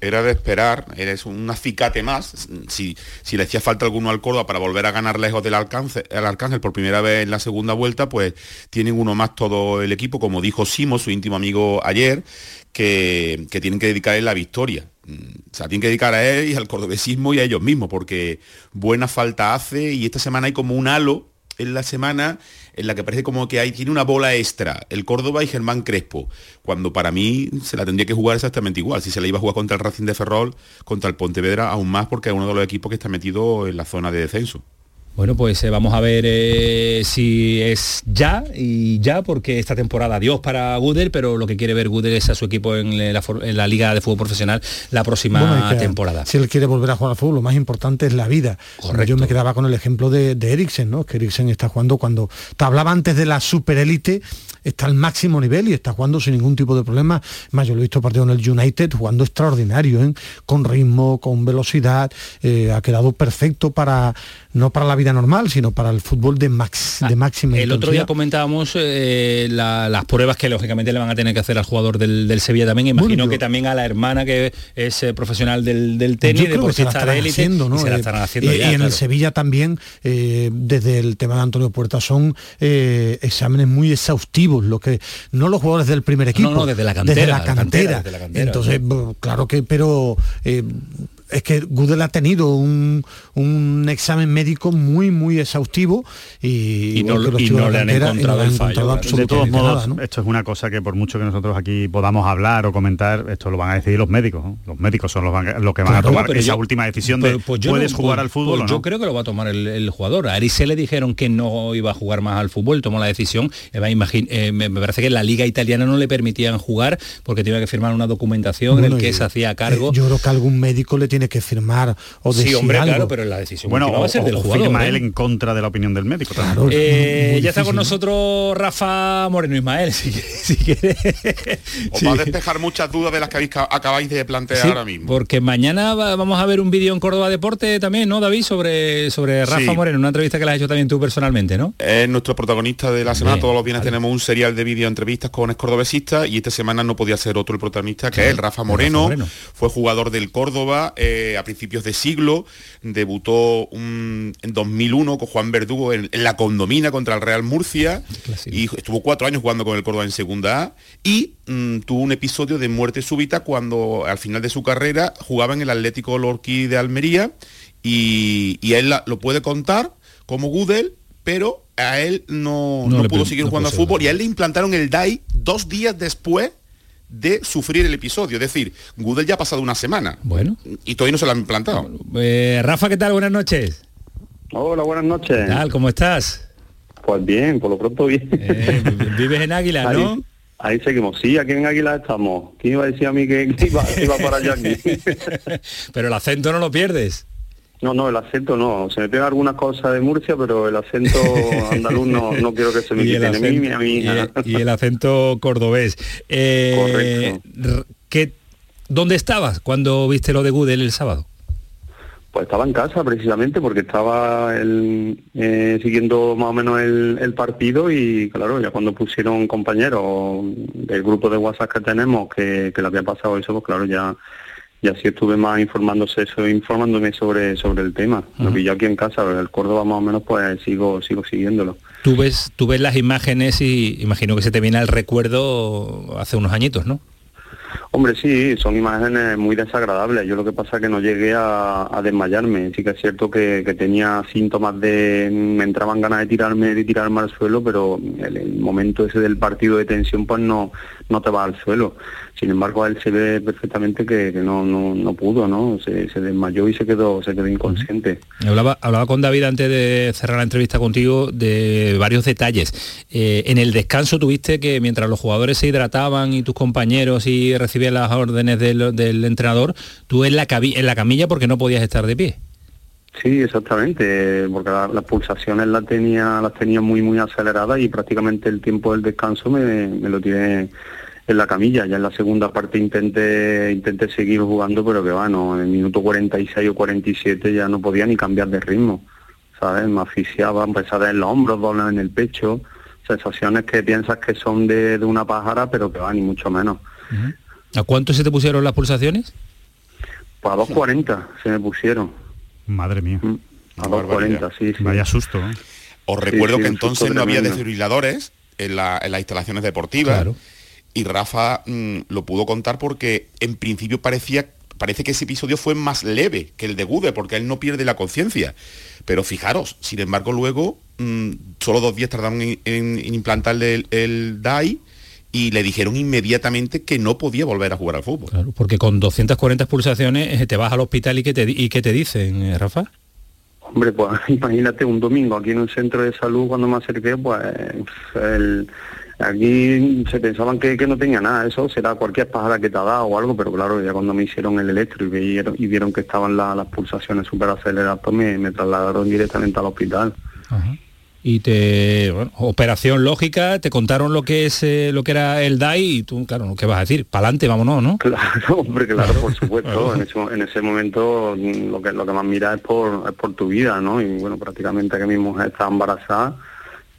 Era de esperar, eres un acicate más. Si, si le hacía falta alguno al Córdoba para volver a ganar lejos del Arcángel, el Arcángel por primera vez en la segunda vuelta, pues tienen uno más todo el equipo, como dijo Simo, su íntimo amigo ayer, que, que tienen que dedicarle la victoria. Mm, O sea, tienen que dedicar a él y al cordobesismo y a ellos mismos, porque buena falta hace y esta semana hay como un halo en la semana en la que parece como que hay, tiene una bola extra, el Córdoba y Germán Crespo, cuando para mí se la tendría que jugar exactamente igual, si se la iba a jugar contra el Racing de Ferrol, contra el Pontevedra, aún más porque es uno de los equipos que está metido en la zona de descenso. Bueno, pues eh, vamos a ver eh, si es ya y ya, porque esta temporada adiós para Gudel, pero lo que quiere ver Gudel es a su equipo en la, en la Liga de Fútbol Profesional la próxima Bueno, y que temporada. Si él quiere volver a jugar al fútbol, lo más importante es la vida. Correcto. Yo me quedaba con el ejemplo de, de Eriksen, ¿no? Que Eriksen está jugando cuando te hablaba antes de la superélite, está al máximo nivel y está jugando sin ningún tipo de problema. Más, yo lo he visto partido en el United jugando extraordinario, ¿eh? con ritmo, con velocidad, eh, ha quedado perfecto para no para la vida normal, sino para el fútbol de, max, de máxima Ah, El otro día comentábamos eh, la- las pruebas que lógicamente le van a tener que hacer al jugador del, del Sevilla también. Imagino Bueno, yo- que también a la hermana que es eh, profesional del, del tenis, deportista de élite, haciendo, ¿no? y se la Eh, estarán haciendo y, ya, y en claro. el Sevilla también, desde el tema de Antonio Puerta, son exámenes muy exhaustivos, lo que no los jugadores del primer equipo, no, desde la cantera, desde la de la cantera. desde la cantera, Entonces, sí. claro que, pero es que Gudel ha tenido un, un examen médico muy, muy exhaustivo y, Y no- que y no de la le han encontrado no le han el fallo, encontrado. De todos absolutamente modos, nada, ¿no? esto es una cosa que por mucho que nosotros aquí podamos hablar o comentar, esto lo van a decidir los médicos. ¿no? Los médicos son los, van- los que van Claro, a tomar esa yo- última decisión pero, de pues yo puedes no- jugar pues- al fútbol pues o Yo creo que lo va a tomar el, el jugador. A Arise le dijeron que no iba a jugar más al fútbol, tomó la decisión. Eh, eh, me, me parece que en la liga italiana no le permitían jugar porque tenía que firmar una documentación en Bueno, el que y, se hacía cargo. eh, yo creo que algún médico le tiene que firmar o decir Sí, hombre, algo. claro, pero la decisión Bueno, va a ser del o jugador. firma ¿eh? él en contra de la opinión del médico. Claro, Eh, ya está con nosotros Rafa Moreno Ismael, si, si quiere. Os Sí. va a despejar muchas dudas de las que acabáis de plantear Sí, ahora mismo. Porque mañana va- vamos a ver un vídeo en Córdoba Deporte también, ¿no, David? Sobre, sobre Rafa Sí. Moreno, una entrevista que le has hecho también tú personalmente, ¿no? Es nuestro protagonista de la semana. Bien, Todos los viernes tenemos un serial de vídeo entrevistas con excordobesistas y esta semana no podía ser otro el protagonista que es Rafa. Moreno. Fue jugador del Córdoba eh, a principios de siglo. Debutó un- en 2001 con Juan Verdugo en, en la condomina contra el Real Murcia y estuvo cuatro años jugando con el Córdoba en Segunda A y mm, tuvo un episodio de muerte súbita cuando al final de su carrera jugaba en el Atlético Lorquí de Almería y, y él la- lo puede contar como Gudel, pero a él no, No pudo pu- seguir no jugando pudo a fútbol y a él le implantaron el DAI dos días después de sufrir el episodio. Es decir, Gudel ya ha pasado una semana. Bueno. Y todavía no se lo han implantado. Eh, Rafa, ¿qué tal? Buenas noches. Hola, buenas noches. ¿Qué tal? ¿Cómo estás? Pues bien, por lo pronto bien. Eh, vives en Águila, ¿no? Ahí, ahí seguimos. Sí, aquí en Águila estamos. ¿Quién iba a decir a mí que, que iba, que iba para allá aquí? Pero el acento no lo pierdes. No, no, el acento no. Se me pega algunas cosas de Murcia, pero el acento andaluz no, no quiero que se me quite ni a mí ni a hija. y, el acento cordobés. Eh, r- ¿qué- ¿Dónde estabas cuando viste lo de Gudel el sábado? Pues estaba en casa precisamente porque estaba el- eh, siguiendo más o menos el, el partido y claro, ya cuando pusieron compañeros del grupo de WhatsApp que tenemos que, que le había pasado eso, pues claro, ya ya sí estuve más informándose informándome sobre sobre el tema. Lo que yo aquí en casa, el Córdoba más o menos pues sigo sigo siguiéndolo. Tú ves, tú ves las imágenes y imagino que se te viene al recuerdo hace unos añitos, ¿no? Hombre, sí, son imágenes muy desagradables. Yo lo que pasa es que no llegué a, a desmayarme. Sí que es cierto que, que tenía síntomas de... Me entraban ganas de tirarme, de tirarme al suelo, pero el, el momento ese del partido de tensión pues no, no te va al suelo. Sin embargo, a él se ve perfectamente que, que no, no, no pudo, ¿no? Se, se desmayó y se quedó, se quedó inconsciente. Hablaba, hablaba con David antes de cerrar la entrevista contigo de varios detalles. Eh, en el descanso tuviste que mientras los jugadores se hidrataban y tus compañeros y recibían las órdenes del, del entrenador, tú en la, en la camilla porque no podías estar de pie. Sí, exactamente, porque la- las pulsaciones las tenía, las tenía muy muy aceleradas y prácticamente el tiempo del descanso me, me lo tiré en la camilla. Ya en la segunda parte intenté intenté seguir jugando, pero que va, no, en el minuto 46 o 47 ya no podía ni cambiar de ritmo, ¿sabes? Me asfixiaba, empezaba en los hombros, dolor en el pecho, sensaciones que piensas que son de, de una pájara, pero que va, ni mucho menos. ¿A cuánto se te pusieron las pulsaciones? Pues a 2.40 se me pusieron. Madre mía. A 2.40, sí, sí. Vaya susto. ¿eh? Os recuerdo sí, que entonces no había desfibriladores en, la- en las instalaciones deportivas y Rafa mm, lo pudo contar porque en principio parecía parece que ese episodio fue más leve que el de Gude porque él no pierde la conciencia. Pero fijaros, sin embargo luego mm, solo dos días tardaron en, en- en implantarle el, el DAI y le dijeron inmediatamente que no podía volver a jugar al fútbol. Claro, porque con 240 pulsaciones eh, te vas al hospital y ¿qué te, y qué te dicen, eh, Rafa? Hombre, pues imagínate un domingo aquí en un centro de salud cuando me acerqué, pues el- aquí se pensaban que, que no tenía nada, eso será cualquier pájara que te ha dado o algo, pero claro, ya cuando me hicieron el electro y vieron, y vieron que estaban la- las pulsaciones súper aceleradas, pues me, me trasladaron directamente al hospital. Y te, bueno, operación lógica, te contaron lo que es eh, lo que era el DAI y tú, claro, ¿qué vas a decir? Para adelante, vámonos, ¿no? Claro, hombre, claro, por supuesto. En ese, en ese momento mm, lo que lo que más mira es por, es por tu vida, ¿no? Y bueno, prácticamente que mi mujer estaba embarazada,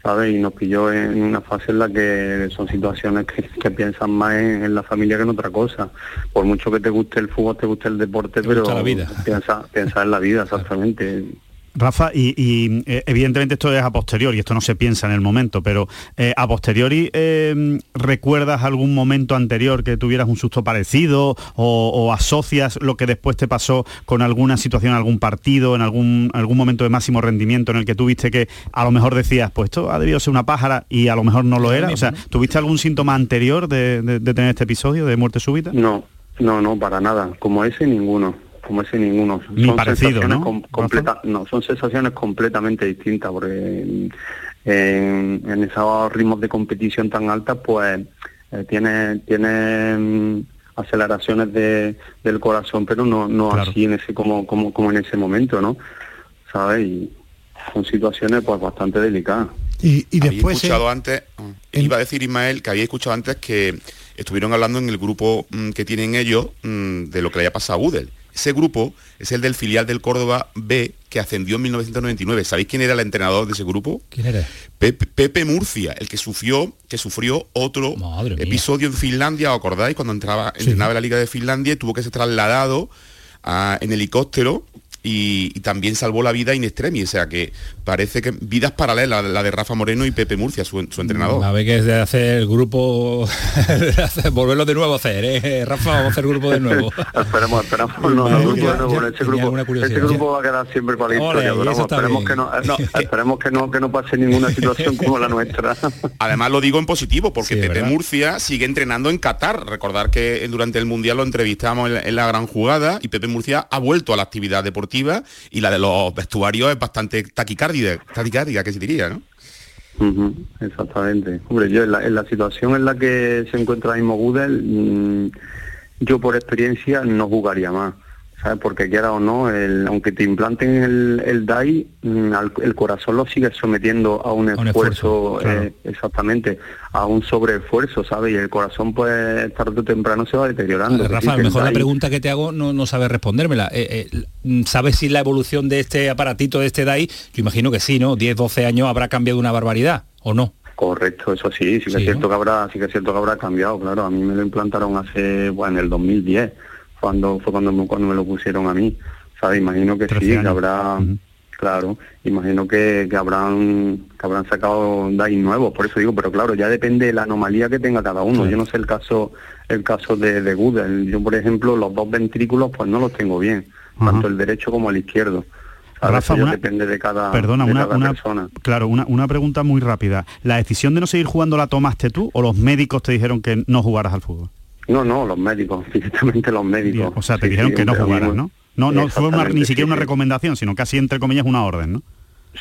¿sabes? Y nos pilló en una fase en la que son situaciones que, que piensan más en, en la familia que en otra cosa. Por mucho que te guste el fútbol, te guste el deporte, pero la vida. Piensa, piensa en la vida, exactamente. Rafa, y, y, eh, evidentemente esto es a posteriori, esto no se piensa en el momento, pero eh, a posteriori eh, ¿recuerdas algún momento anterior que tuvieras un susto parecido o, o asocias lo que después te pasó con alguna situación, algún partido, en algún, algún momento de máximo rendimiento en el que tuviste que a lo mejor decías, pues esto ha debido ser una pájara y a lo mejor no lo era? O sea, ¿tuviste algún síntoma anterior de, de- de tener este episodio de muerte súbita? No, no, no, para nada. Como ese ninguno. Como ese ninguno. Ni parecido, sensaciones ¿no, com- completa- no, son sensaciones completamente distintas porque en, en- en esos ritmos de competición tan altas, pues eh, tiene, tiene mm, aceleraciones de, del corazón, pero no, no así en ese como, como, como en ese momento, ¿no? ¿Sabes? Y son situaciones pues bastante delicadas. Y, y Había después... escuchado eh, antes, iba a decir Ismael que había escuchado antes que estuvieron hablando en el grupo mm, que tienen ellos mm, de lo que le haya pasado a Udel. Ese grupo es el del filial del Córdoba B que ascendió en 1999. ¿Sabéis quién era el entrenador de ese grupo? ¿Quién era? Pepe, Pepe Murcia, el que sufrió, que sufrió otro Madre mía. episodio en Finlandia, ¿os acordáis? Cuando entraba, entrenaba en la Liga de Finlandia y tuvo que ser trasladado a- en helicóptero y, y también salvó la vida in extremis. O sea que parece que vidas paralelas, la de Rafa Moreno y Pepe Murcia, su, su entrenador. A ver que es de hacer el grupo, volverlo de nuevo a hacer, ¿eh? Rafa, vamos a hacer grupo de nuevo. Esperemos, esperemos, no, no, grupo de nuevo, ese grupo, ese grupo va a quedar siempre para la historia, vamos, esperemos bien. que no, no, esperemos que no, que no pase ninguna situación como la nuestra. Además lo digo en positivo, porque Sí, Pepe ¿verdad? Murcia sigue entrenando en Qatar. Recordar que durante el Mundial lo entrevistamos en, en la gran jugada y Pepe Murcia ha vuelto a la actividad deportiva y la de los vestuarios es bastante taquicárdica, taquicárdica que se diría, ¿no? Exactamente. Hombre, yo en la, en la situación en la que se encuentra mismo Gudel, mm, yo por experiencia no jugaría más. ¿Sabes? Porque quiera o no, el- aunque te implanten el, el DAI, mm, el corazón lo sigue sometiendo a un un esfuerzo, esfuerzo, claro. eh, exactamente, a un sobreesfuerzo, ¿sabes? Y el corazón, pues, tarde o temprano se va deteriorando. Rafa, a lo mejor la pregunta que te hago no, no sabes respondérmela. Eh, eh, ¿Sabes si la evolución de este aparatito, de este DAI, yo imagino que sí, ¿no? 10, 12 años habrá cambiado una barbaridad, ¿o no? Correcto, eso sí, sí que Sí, es cierto que habrá, sí que es cierto que habrá cambiado, claro. A mí me lo implantaron hace, bueno, en el 2010, cuando fue cuando me, cuando me lo pusieron a mí. ¿Sabes? Imagino que sí, 13 que habrá, claro, imagino que, que habrán que habrán sacado DAI nuevos, por eso digo, pero claro, ya depende de la anomalía que tenga cada uno. Yo no sé el caso el caso de, de Google. Yo, por ejemplo, los dos ventrículos pues no los tengo bien, tanto el derecho como el izquierdo. Rafa, una- depende de cada, Perdona, de una, cada una- persona. claro, una, una pregunta muy rápida. ¿La decisión de no seguir jugando la tomaste tú o los médicos te dijeron que no jugaras al fútbol? No, no, los médicos, directamente los médicos. O sea, te Sí, dijeron sí, que no jugaras, ¿no? No, no fue una- ni siquiera sí, una recomendación, sino casi entre comillas una orden, ¿no?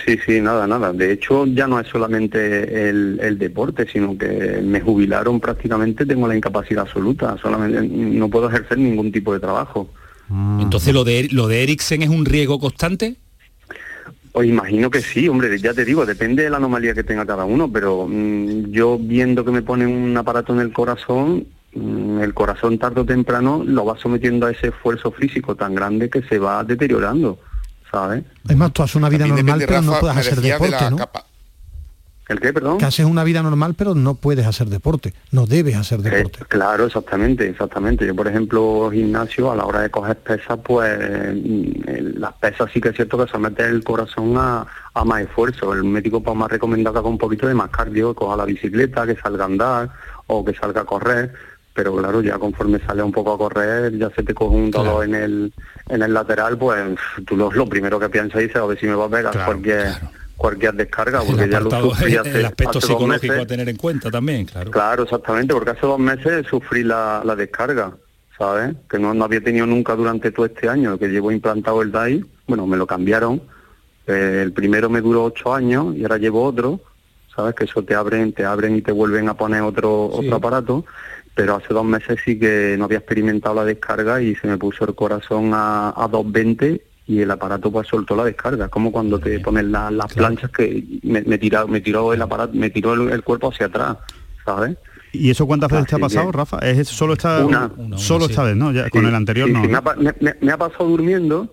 Sí, sí, nada, nada. De hecho, ya no es solamente el, el deporte, sino que me jubilaron prácticamente, tengo la incapacidad absoluta, solamente no puedo ejercer ningún tipo de trabajo. Entonces, ¿lo de, ¿lo de Eriksen es un riesgo constante? Pues imagino que sí, hombre, ya te digo, depende de la anomalía que tenga cada uno, pero mm, yo viendo que me ponen un aparato en el corazón, el corazón tarde o temprano lo va sometiendo a ese esfuerzo físico tan grande que se va deteriorando, ¿sabes? Es más, tú haces una vida También normal, depende, pero no puedes hacer de deporte, ¿no? capa- ¿El qué, perdón? Que haces una vida normal, pero no puedes hacer deporte. No debes hacer Eh, deporte. claro, exactamente, exactamente. Yo, por ejemplo, gimnasio, a la hora de coger pesas, pues mm, las pesas sí que es cierto que somete el corazón a, a más esfuerzo. El médico pues ha recomendado que haga un poquito de más cardio, coja la bicicleta, que salga a andar o que salga a correr. Pero claro, ya conforme sale un poco a correr, ya se te coge un dolor en el en el lateral, pues tú lo, lo primero que piensas es a ver si me va a pegar cualquier cualquier descarga, porque el, ya lo sufrí hace, el aspecto hace psicológico meses. a tener en cuenta también, claro. Claro, exactamente, porque hace dos meses sufrí la, la descarga, ¿sabes? Que no, no había tenido nunca durante todo este año, que llevo implantado el DAI, bueno, me lo cambiaron, eh, el primero me duró ocho años y ahora llevo otro, ¿sabes? Que eso te abren, te abren y te vuelven a poner otro, Sí. otro aparato, pero hace dos meses sí que no había experimentado la descarga y se me puso el corazón a, a 220 y el aparato pues soltó la descarga, como cuando te ponen la- las planchas que me, me, tira- me tiró el aparato, me tiró el, el cuerpo hacia atrás, ¿sabes? ¿Y eso cuántas veces te ha pasado, Rafa? ¿Es solo esta, Una. solo esta vez, no? Ya, con el anterior sí, no. sí, me, ¿no? ha, me ha pasado durmiendo,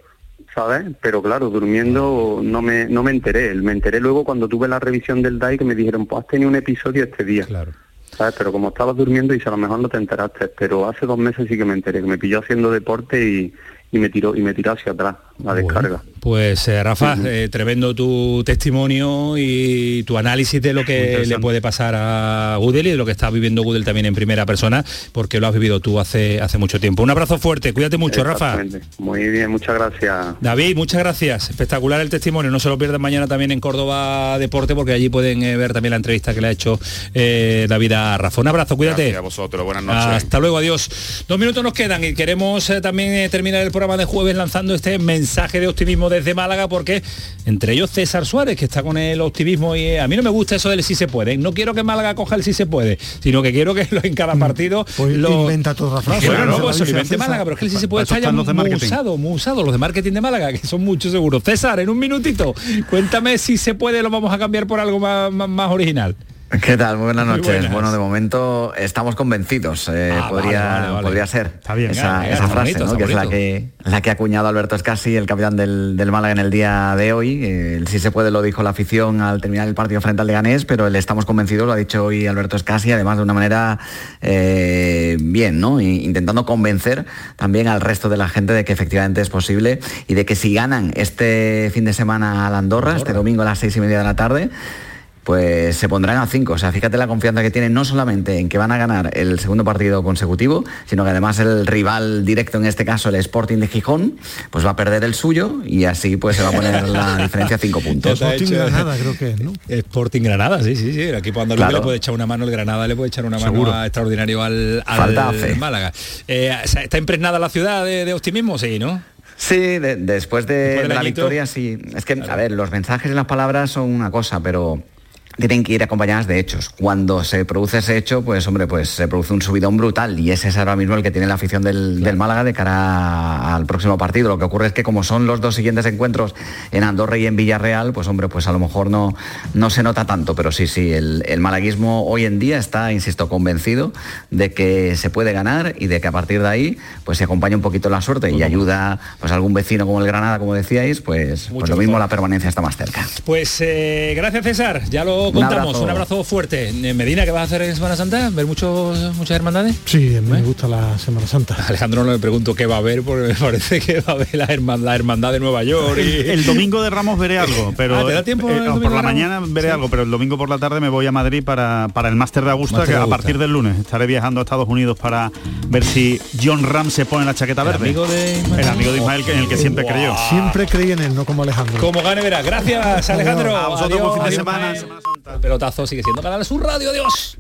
¿sabes? Pero claro, durmiendo no me, no me enteré. Me enteré luego cuando tuve la revisión del DAI que me dijeron, pues has tenido un episodio este día. Claro. Pero como estabas durmiendo y a lo mejor no te enteraste, pero hace dos meses sí que me enteré, que me pilló haciendo deporte y, y me tiró y me tiró hacia atrás la descarga. Pues eh, Rafa, eh, tremendo tu testimonio y tu análisis de lo que le puede pasar a Gudel y de lo que está viviendo Gudel también en primera persona, porque lo has vivido tú hace, hace mucho tiempo. Un abrazo fuerte, cuídate mucho, Rafa. Muy bien, muchas gracias. David, muchas gracias. Espectacular el testimonio. No se lo pierdan mañana también en Córdoba Deporte, porque allí pueden eh, ver también la entrevista que le ha hecho eh, David a Rafa. Un abrazo, cuídate. Gracias a vosotros, buenas noches. Hasta luego, adiós. Dos minutos nos quedan y queremos eh, también eh, terminar el programa de jueves lanzando este mensaje de optimismo desde Málaga porque entre ellos César Suárez, que está con el optimismo y eh, a mí no me gusta eso del sí se puede. No quiero que Málaga coja el sí se puede, sino que quiero que en cada partido Pues lo inventa toda la frase. Bueno, no, pues lo invente. Málaga, pero es que el sí se puede estar ya muy usado, muy usado, los de marketing de Málaga, que son muchos seguros. César, en un minutito, cuéntame si se puede, lo vamos a cambiar por algo más, más- más original. ¿Qué tal? Muy buenas Muy noches. buenas. Bueno, de momento estamos convencidos. eh, Ah, podría, vale, vale, vale. podría ser bien, esa, venga, venga, esa está frase, bonito, ¿no? está que es la que, la que ha acuñado Alberto Escasi, el capitán del, del Málaga en el día de hoy. Eh, el sí se puede lo dijo la afición al terminar el partido frente al Leganés, pero el estamos convencidos, lo ha dicho hoy Alberto Escasi, además de una manera eh, bien, ¿no? Intentando convencer también al resto de la gente de que efectivamente es posible y de que si ganan este fin de semana al Andorra, este domingo a las seis y media de la tarde, pues se pondrán a cinco. O sea, fíjate la confianza que tienen no solamente en que van a ganar el segundo partido consecutivo, sino que además el rival directo, en este caso el Sporting de Gijón, pues va a perder el suyo y así pues se va a poner la diferencia a cinco puntos. Sporting hecho- Granada, creo que es, ¿no? Sporting Granada, sí, sí, sí. El equipo andaluz Claro. le puede echar una mano, el Granada le puede echar una mano a- extraordinario al, al Falta. Málaga. Eh, ¿Está impregnada la ciudad de, de optimismo? Sí, ¿no? Sí, de- después de, Después la victoria, sí. Es que, a ver, los mensajes y las palabras son una cosa, pero tienen que ir acompañadas de hechos. Cuando se produce ese hecho, pues hombre, pues se produce un subidón brutal y ese es ahora mismo el que tiene la afición del, del Málaga de cara al próximo partido. Lo que ocurre es que como son los dos siguientes encuentros en Andorra y en Villarreal, pues hombre, pues a lo mejor no, no se nota tanto, pero sí, sí, el, el malaguismo hoy en día está, insisto, convencido de que se puede ganar y de que a partir de ahí pues se acompaña un poquito la suerte y ayuda pues a algún vecino como el Granada, como decíais, pues, pues lo mismo la permanencia está más cerca. Pues eh, gracias César, ya lo Un contamos. abrazo. Un abrazo fuerte. Eh, Medina, ¿qué vas a hacer en Semana Santa? ¿Ver muchos, muchas hermandades? Sí, a mí me gusta la Semana Santa. Alejandro no le pregunto qué va a haber, porque me parece que va a haber la hermandad, la hermandad de Nueva York. Y... El domingo de Ramos veré algo, pero Ah, ¿te da tiempo eh, por la mañana veré Sí. algo, pero el domingo por la tarde me voy a Madrid para, para el máster de Augusta, que de a partir del lunes estaré viajando a Estados Unidos para ver si John Ram se pone la chaqueta ¿El verde. amigo de Ismael? El amigo de Ismael que- en el que siempre creyó. Siempre creí en él, no como Alejandro. Como gane verás. Gracias Alejandro. A vosotros, fin de Adiós, semana. El pelotazo sigue siendo Canal Sur Radio. Adiós.